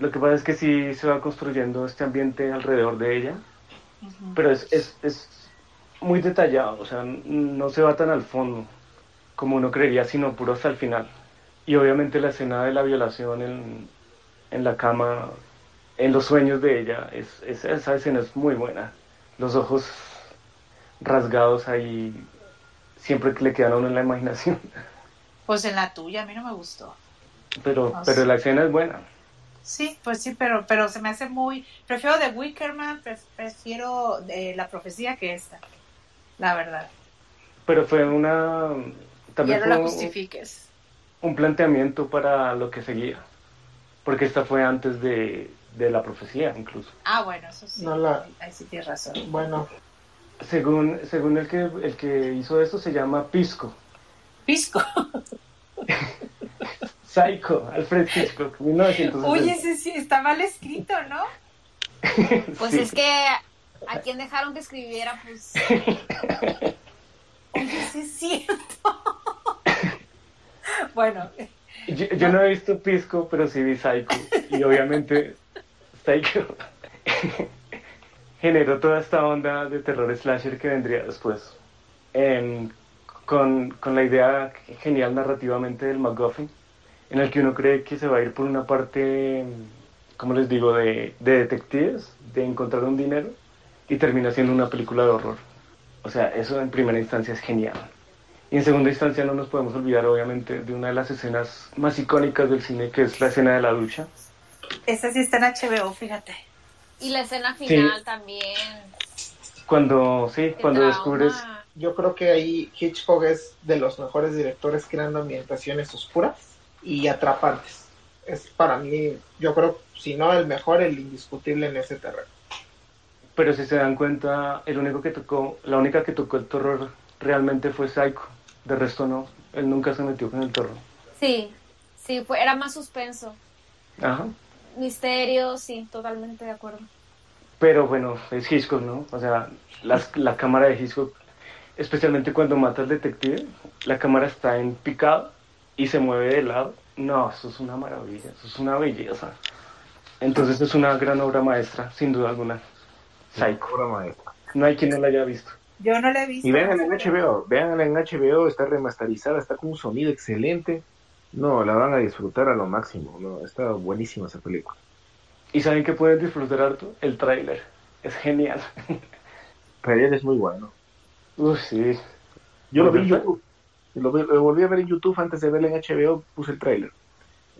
Lo que pasa es que sí se va construyendo este ambiente alrededor de ella, pero es, es, es, muy detallado, o sea, no se va tan al fondo como uno creería, sino puro hasta el final. Y obviamente la escena de la violación en, en la cama, en los sueños de ella, es, es- esa escena es muy buena. Los ojos rasgados ahí, siempre que le quedan a uno en la imaginación. Pues en la tuya, a mí no me gustó. Pero, pero sí. la escena es buena. Sí, pues sí, pero, pero se me hace muy... Prefiero de Wickerman, pre- prefiero de la profecía que esta, la verdad. Pero fue una... Ya También no la fue justifiques. un planteamiento para lo que seguía. Porque esta fue antes de, de la profecía, incluso. Ah, bueno, eso sí. No la- Ahí, ahí sí tienes razón. Bueno, Según, según el, que, el que hizo esto, se llama Pisco. Pisco. [LAUGHS] [LAUGHS] Psycho, Alfred Hitchcock, 1960. Oye, ese sí está mal escrito, ¿no? [LAUGHS] Pues Sí. es que a quien dejaron que escribiera, pues [LAUGHS] Oye, sí es cierto. [LAUGHS] bueno, Yo, yo no he visto Pisco, pero sí vi Psycho. Y obviamente, Psycho generó toda esta onda de terror slasher que vendría después. Em, con, con la idea genial narrativamente del MacGuffin, en el que uno cree que se va a ir por una parte, como les digo, de, de detectives, de encontrar un dinero, y termina siendo una película de horror. O sea, eso en primera instancia es genial. Y en segunda instancia no nos podemos olvidar obviamente de una de las escenas más icónicas del cine, que es la escena de la ducha. esa sí está en HBO, fíjate. y la escena final también. Cuando, sí, qué cuando trauma. descubres... yo creo que ahí Hitchcock es de los mejores directores creando ambientaciones oscuras y atrapantes. Es para mí, yo creo, si no el mejor, el indiscutible en ese terreno. Pero si se dan cuenta, el único que tocó, la única que tocó el terror realmente fue Psycho. De resto no, él nunca se metió con el terror. Sí, sí, fue, era más suspenso. Ajá. Misterio, sí, totalmente de acuerdo. Pero bueno, es Hitchcock, ¿no? O sea, las- la cámara de Hitchcock, especialmente cuando mata al detective, la cámara está en picado y se mueve de lado. No, eso es una maravilla, eso es una belleza. Entonces es una gran obra maestra, sin duda alguna. Psycho. Obra maestra. No hay quien no la haya visto. Yo no la he visto. Y véanla en HBO, véanla en HBO, está remasterizada, está con un sonido excelente. No, la van a disfrutar a lo máximo, no, está buenísima esa película. ¿Y saben que pueden disfrutar harto? El tráiler. Es genial. [LAUGHS] Pero él es muy bueno. Uf, sí. Yo lo vi en Lo, vi- lo volví a ver en YouTube antes de verla en HBO, puse el tráiler.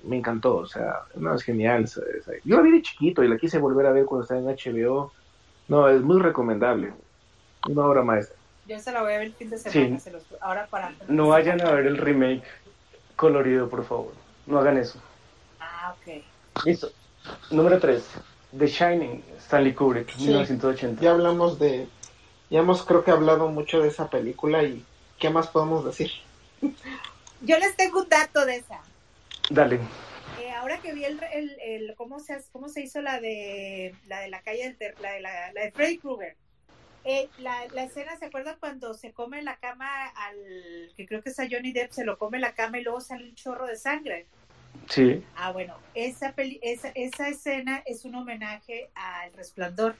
Me encantó, o sea, no, es genial. es- es- Yo la vi de chiquito y la quise volver a ver cuando estaba en HBO. No, es muy recomendable. Una obra maestra. Yo se la voy a ver el fin de semana. Sí. se los- ahora para. No vayan a ver el remake colorido, por favor. No hagan eso. Ah, ok. Listo. Número 3. The Shining, Stanley Kubrick, Sí. 1980. Ya hablamos de, ya hemos creo que hablado mucho de esa película y ¿qué más podemos decir? Yo les tengo un dato de esa. Dale. Eh, ahora que vi el, el, el- cómo se cómo se hizo la de la de la calle del ter- la de la, la de Freddy Krueger Eh, la, la escena se acuerda cuando se come la cama al que creo que es a Johnny Depp se lo come la cama y luego sale un chorro de sangre Sí. ah bueno esa peli, esa, esa escena es un homenaje al Resplandor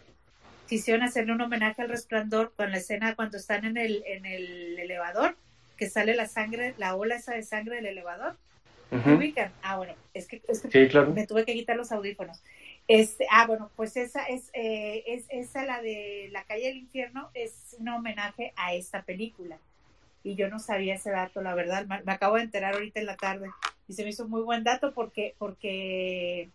quisieron hacerle un homenaje al Resplandor con la escena cuando están en el en el elevador que sale la sangre la ola esa de sangre del elevador Ujú. ubican ah bueno es que, es que Sí, claro. me tuve que quitar los audífonos. Este, ah, bueno, pues esa es, eh, es esa la de La calle del infierno es un homenaje a esta película. Y yo no sabía ese dato, la verdad, me, me acabo de enterar ahorita en la tarde y se me hizo muy buen dato porque porque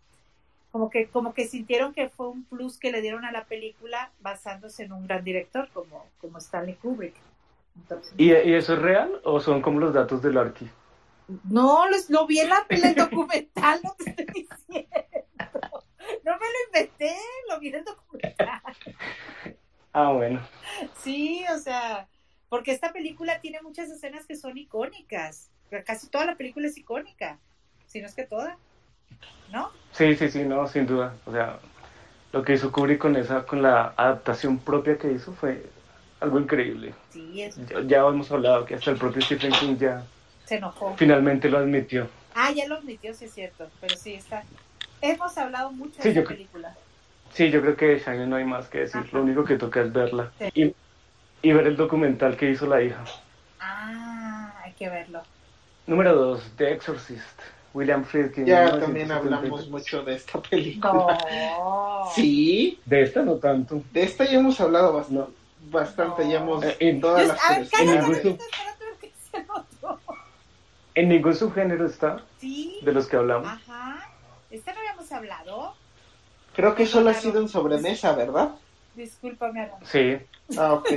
como que como que sintieron que fue un plus que le dieron a la película basándose en un gran director como como Stanley Kubrick. Entonces, ¿Y, y eso es real o son como los datos del Arqui? no, los- lo vi en la en el documental, no te estoy diciendo. No me lo inventé, lo vi en el documental. Ah, bueno. Sí, o sea, porque esta película tiene muchas escenas que son icónicas. Casi toda la película es icónica, si no es que toda, ¿no? Sí, sí, sí, no, sin duda. O sea, lo que hizo Kubrick con esa, con la adaptación propia que hizo fue algo increíble. Sí, es- Ya, ya hemos hablado que hasta el propio Stephen King ya se enojó. finalmente lo admitió. Ah, ya lo admitió, sí es cierto, pero sí está. Hemos hablado mucho Sí, de creo- película. Sí, yo creo que de Shining no hay más que decir. Ajá. Lo único que toca es verla. Sí. Y, y ver el documental que hizo la hija. Ah, hay que verlo. Número 2, The Exorcist. William Friedkin. Ya 1973. también hablamos mucho de esta película. No. [LAUGHS] Sí, De esta no tanto. de esta ya hemos hablado bast- No. bastante, No. ya hemos Eh, en- todas Yo- las ver. En ningún. En ningún subgénero está Sí. de los que hablamos. Ajá. ¿Esta no habíamos hablado? Creo que solo ha sido en sobremesa, ¿verdad? Discúlpame, Alan. Sí. Ah, ok.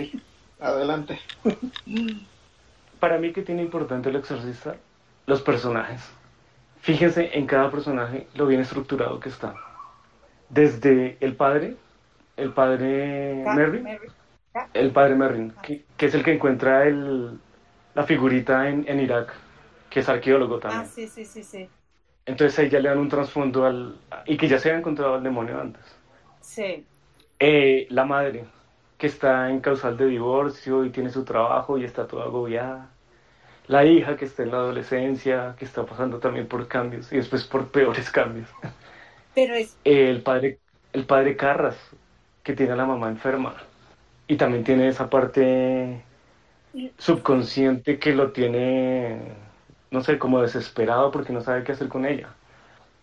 Adelante. [LAUGHS] Para mí, ¿qué tiene importante el exorcista? Los personajes. Fíjense en cada personaje lo bien estructurado que está. Desde el padre, el padre Mary. el padre Merrin, que, que es el que encuentra el, la figurita en, en Irak, que es arqueólogo también. Ah, sí, sí, sí, sí. Entonces ahí ya le dan un trasfondo al... y que ya se había encontrado al demonio antes. Sí. Eh, la madre, que está en causal de divorcio y tiene su trabajo y está toda agobiada. La hija que está en la adolescencia, que está pasando también por cambios y después por peores cambios. Pero es. El padre, el padre Carras, que tiene a la mamá enferma. Y también tiene esa parte subconsciente que lo tiene, no sé, como desesperado porque no sabe qué hacer con ella.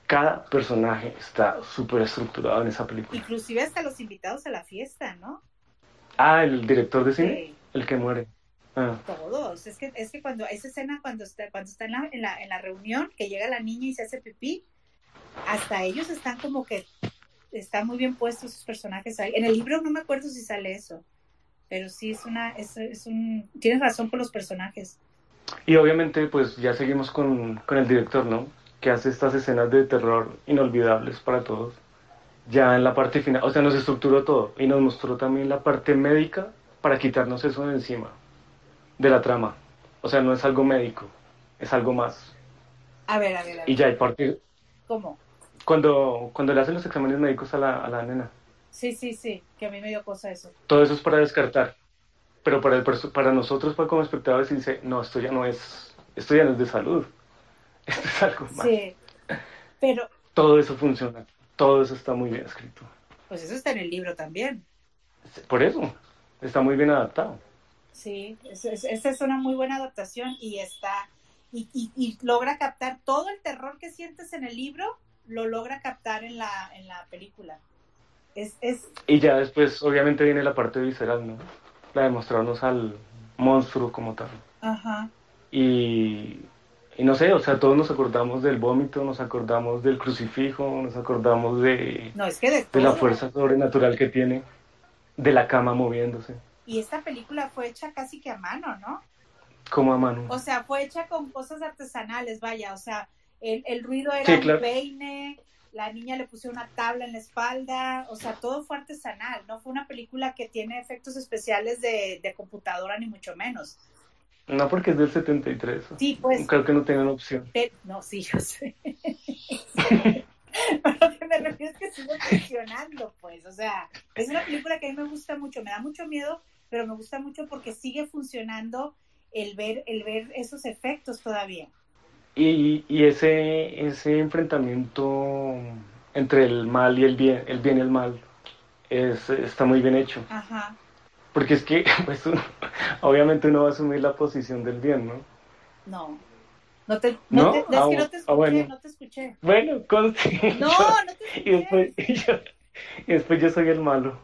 Cada personaje está súper estructurado en esa película. Inclusive hasta los invitados a la fiesta, ¿no? Ah, el director de cine, Sí. el que muere. Ah, Todos. Es que, es que cuando esa escena, cuando está, cuando está en la, en, la, en la reunión, que llega la niña y se hace pipí, hasta ellos están como que están muy bien puestos sus personajes ahí. En el libro no me acuerdo si sale eso, pero sí es una, es, es un, tienes razón con los personajes. Y obviamente, pues ya seguimos con, con el director, ¿no? Que hace estas escenas de terror inolvidables para todos. Ya en la parte final, o sea, nos estructuró todo y nos mostró también la parte médica para quitarnos eso de encima, de la trama. O sea, no es algo médico, es algo más. A ver, a ver, a ver. Y ya hay parte, ¿Cómo? cuando, cuando le hacen los exámenes médicos a la, a la nena, Sí, sí, sí, que a mí me dio cosa eso. todo eso es para descartar. Pero para, el, para nosotros, como espectadores, dice, no, esto ya no es, esto ya no es de salud. [LAUGHS] Esto es algo más. Sí, pero Todo eso funciona, todo eso está muy bien escrito. pues eso está en el libro también. Por eso, está muy bien adaptado. Sí, es, es- es una muy buena adaptación y está y, y- y logra captar todo el terror que sientes en el libro, lo logra captar en la, en la película. Es, es, Y ya después, obviamente, viene la parte visceral, ¿no? La de mostrarnos al monstruo como tal. ajá, Y, y no sé, o sea, todos nos acordamos del vómito, nos acordamos del crucifijo, nos acordamos de, no, es que de de la fuerza sobrenatural que tiene, de la cama moviéndose, Y esta película fue hecha casi que a mano, ¿no? como a mano. O sea, fue hecha con cosas artesanales, vaya, o sea, el, el ruido era Sí, claro. peine, la niña le puso una tabla en la espalda, o sea, todo fue artesanal, no fue una película que tiene efectos especiales de, de computadora, ni mucho menos. No porque es del 73. Sí, pues, Creo que no tengan opción. No, sí, yo sé. [LAUGHS] Pero lo que me refiero es que sigue funcionando, pues. O sea, es una película que a mí me gusta mucho, me da mucho miedo, pero me gusta mucho porque sigue funcionando el ver, el ver esos efectos todavía. Y, y ese, ese enfrentamiento entre el mal y el bien, el bien y el mal, es, está muy bien hecho. Ajá. Porque es que, [LAUGHS] pues, uno- obviamente uno va a asumir la posición del bien, ¿no? No. No te, no ¿No? te, es Ah, que no te ah, escuché, bueno. no te escuché. Bueno, conste. [LAUGHS] No, yo- no te y, después, escuché. [LAUGHS] y yo- y después yo soy el malo.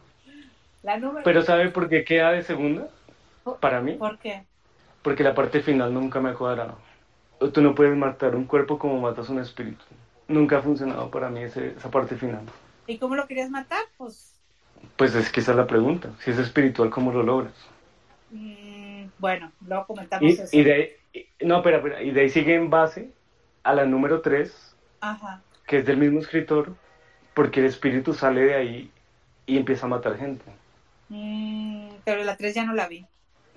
La número. Pero ¿sabe por qué queda de segunda? Para mí. ¿Por qué? Porque la parte final nunca me ha cuadrado. Tú no puedes matar un cuerpo como matas un espíritu. Nunca ha funcionado para mí ese- esa parte final. ¿Y cómo lo querías matar? Pues, Pues es que esa es la pregunta. Si es espiritual, ¿cómo lo logras? mm, bueno, luego comentamos Y, eso. y de ahí, y- no, y de ahí sigue en base a la número 3, Ajá. que es del mismo escritor, porque el espíritu sale de ahí y empieza a matar gente. Mm, pero la 3 ya no la vi.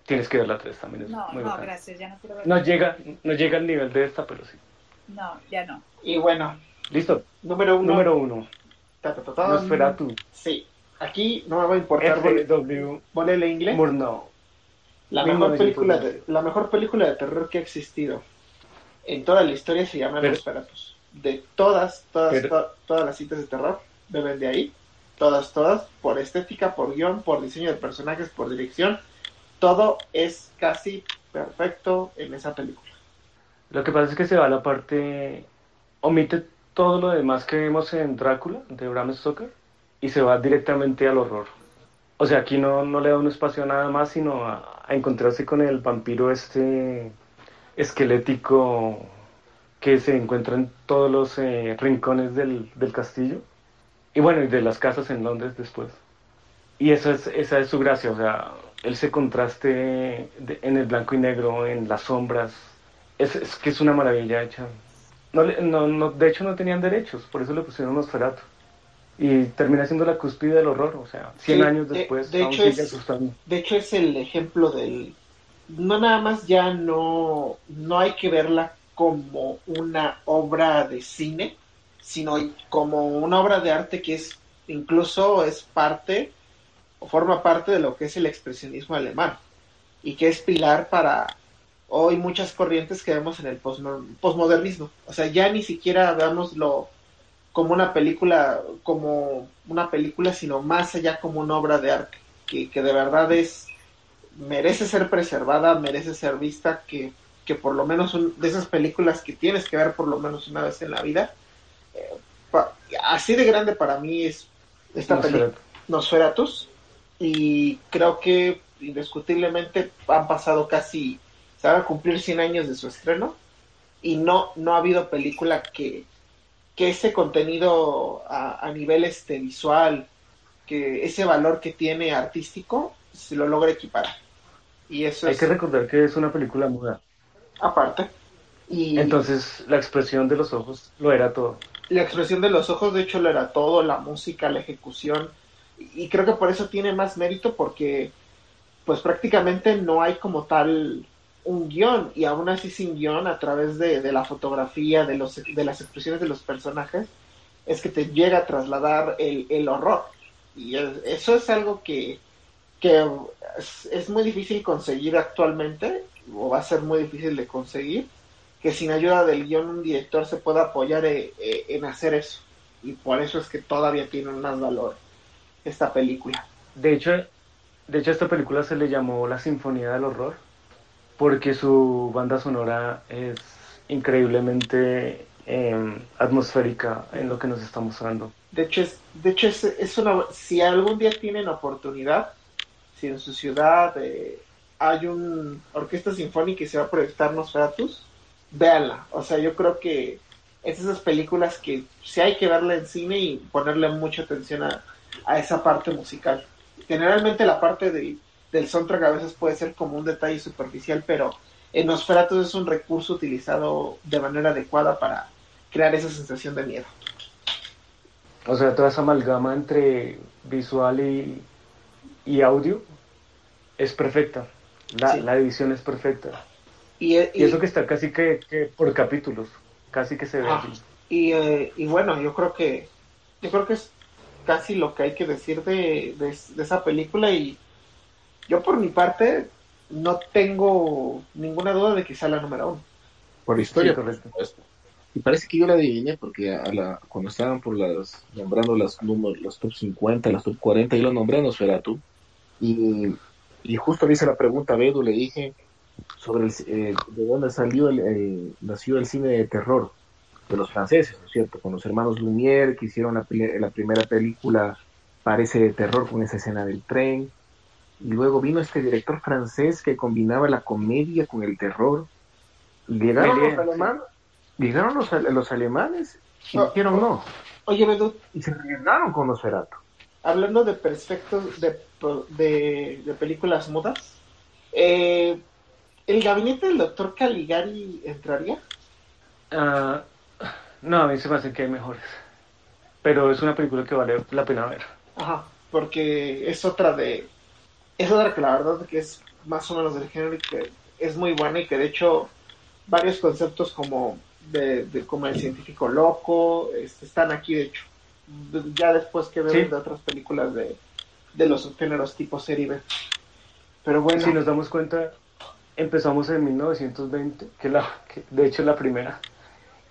Tienes que ver la 3 también, es No, muy no, bacana. gracias, ya no quiero ver. No llega, no llega al nivel de esta, pero sí. No, ya no. Y bueno, Listo, número uno. número 1. Ta, ta, ta, ta. Nosferatu, Sí, aquí no me va a importar. F.W. volele inglés. Murnau. La mejor, 1900. película de, la mejor película de terror que ha existido en toda la historia se llama Pero- Nosferatus. De todas, todas, Pero- to- todas las citas de terror beben de ahí. Todas, todas, por estética, por guion, por diseño de personajes, por dirección. todo es casi perfecto en esa película. Lo que pasa es que se va a la parte, omite todo lo demás que vemos en Drácula, de Bram Stoker, y se va directamente al horror. O sea, aquí no, no le da un espacio a nada más, sino a, encontrarse con el vampiro este esquelético que se encuentra en todos los eh, rincones del, del castillo. Y bueno, y de las casas en Londres después. Y eso es, esa es su gracia, o sea, ese contraste de- en el blanco y negro, en las sombras, es, es que es una maravilla hecha. No, no, no, de hecho no tenían derechos, por eso le pusieron Nosferatu. Y termina siendo la cúspide del horror, o sea, 100 Sí, años de- después de aún hecho sigue es- asustando. De hecho es el ejemplo del... No nada más ya no, no hay que verla como una obra de cine, sino como una obra de arte que es incluso es parte o forma parte de lo que es el expresionismo alemán y que es pilar para hoy muchas corrientes que vemos en el posmo- posmodernismo. O sea, ya ni siquiera veámoslo como una película, como una película, sino más allá como una obra de arte, que, que de verdad es, merece ser preservada, merece ser vista, que, que por lo menos un- de esas películas que tienes que ver por lo menos una vez en la vida. Eh, pa- así de grande para mí es esta película. Nosferatu. Nosferatus y creo que indiscutiblemente han pasado casi, se van a cumplir 100 años de su estreno y no, no ha habido película que, que ese contenido a, a nivel este visual, que ese valor que tiene artístico, se lo logra equiparar. Y eso Hay es que recordar que es una película muda, aparte. Y entonces la expresión de los ojos lo era todo. La expresión de los ojos, de hecho, lo era todo, la música, la ejecución, y creo que por eso tiene más mérito porque pues prácticamente no hay como tal un guion, y aún así sin guion, a través de, de la fotografía, de, los, de las expresiones de los personajes, es que te llega a trasladar el, el horror. Y es- eso es algo que, que es muy difícil conseguir actualmente, o va a ser muy difícil de conseguir, que sin ayuda del guion un director se pueda apoyar eh, eh, en hacer eso. Y por eso es que todavía tiene más valor esta película. De hecho, de hecho a esta película se le llamó La Sinfonía del Horror porque su banda sonora es increíblemente eh, atmosférica en lo que nos está mostrando. De hecho, es, de hecho es, es una, si algún día tienen oportunidad, si en su ciudad eh, hay un orquesta sinfónica y se va a proyectar Nosferatus, véanla. O sea, yo creo que es esas películas que sí hay que verla en cine y ponerle mucha atención a, a esa parte musical. Generalmente la parte del, del soundtrack a veces puede ser como un detalle superficial, pero en Nosferatus es un recurso utilizado de manera adecuada para crear esa sensación de miedo. O sea, toda esa amalgama entre visual y, y audio es perfecta. La, Sí. la edición es perfecta. Y, Y eso que está casi que, que por capítulos, casi que se ve Ah. Y, eh, y bueno, yo creo que yo creo que es casi lo que hay que decir de, de, de esa película y yo por mi parte no tengo ninguna duda de que sea la número uno. Por historia, Sí, por correcto. supuesto. Y parece que yo la adiviné porque a la, cuando estaban por las nombrando las números, las top 50, las top 40, yo lo nombré a Nosferatu. Y, y justo le hice la pregunta a Bedu, le dije sobre el, eh, de dónde salió el, el- nació el cine de terror de los franceses, ¿no es cierto? Con los hermanos Lumière que hicieron la, la primera película parece de terror con esa escena del tren. Y luego vino este director francés que combinaba la comedia con el terror. Llegaron los sí. alemanes, llegaron los, los alemanes y Oh, dijeron no. Oye, Bedu, Y se arriesgaron con Nosferatu. hablando de perfectos de, de, de películas mudas, eh, ¿el gabinete del doctor Caligari entraría? Ah, no, a mí se me hace que hay mejores. Pero es una película que vale la pena ver. Ajá, porque es otra de. Es otra que la verdad que es más o menos del género y que es muy buena y que de hecho varios conceptos como de, de- como el científico loco este, están aquí de hecho. Ya después que vemos Sí. de otras películas de, de los subgéneros tipo serie B. Pero bueno, Si nos damos cuenta, empezamos en 1920, que, la, que de hecho es la primera,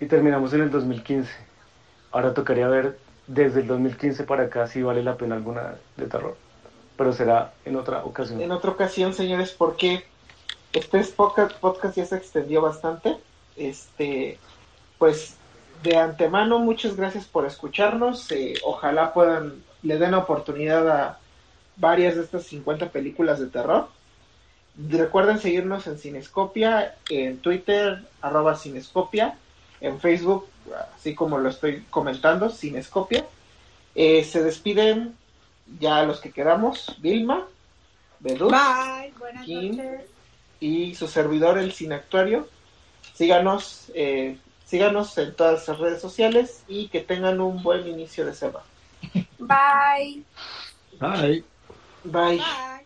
y terminamos en el 2015. Ahora tocaría ver desde el 2015 para acá si vale la pena alguna de terror. pero será en otra ocasión. En otra ocasión, señores, porque este podcast, podcast ya se extendió bastante. Este, pues de antemano, muchas gracias por escucharnos. Eh, ojalá puedan, le den oportunidad a varias de estas 50 películas de terror. Recuerden seguirnos en Cinescopia, en Twitter, arroba Cinescopia, en Facebook, así como lo estoy comentando, Cinescopia. Eh, se despiden ya los que quedamos, Vilma, Bedú, Bye, buenas Kim. noches. y su servidor, el Cineactuario. Síganos, eh, síganos en todas las redes sociales y que tengan un buen inicio de semana. Bye. Ay. Bye. Bye.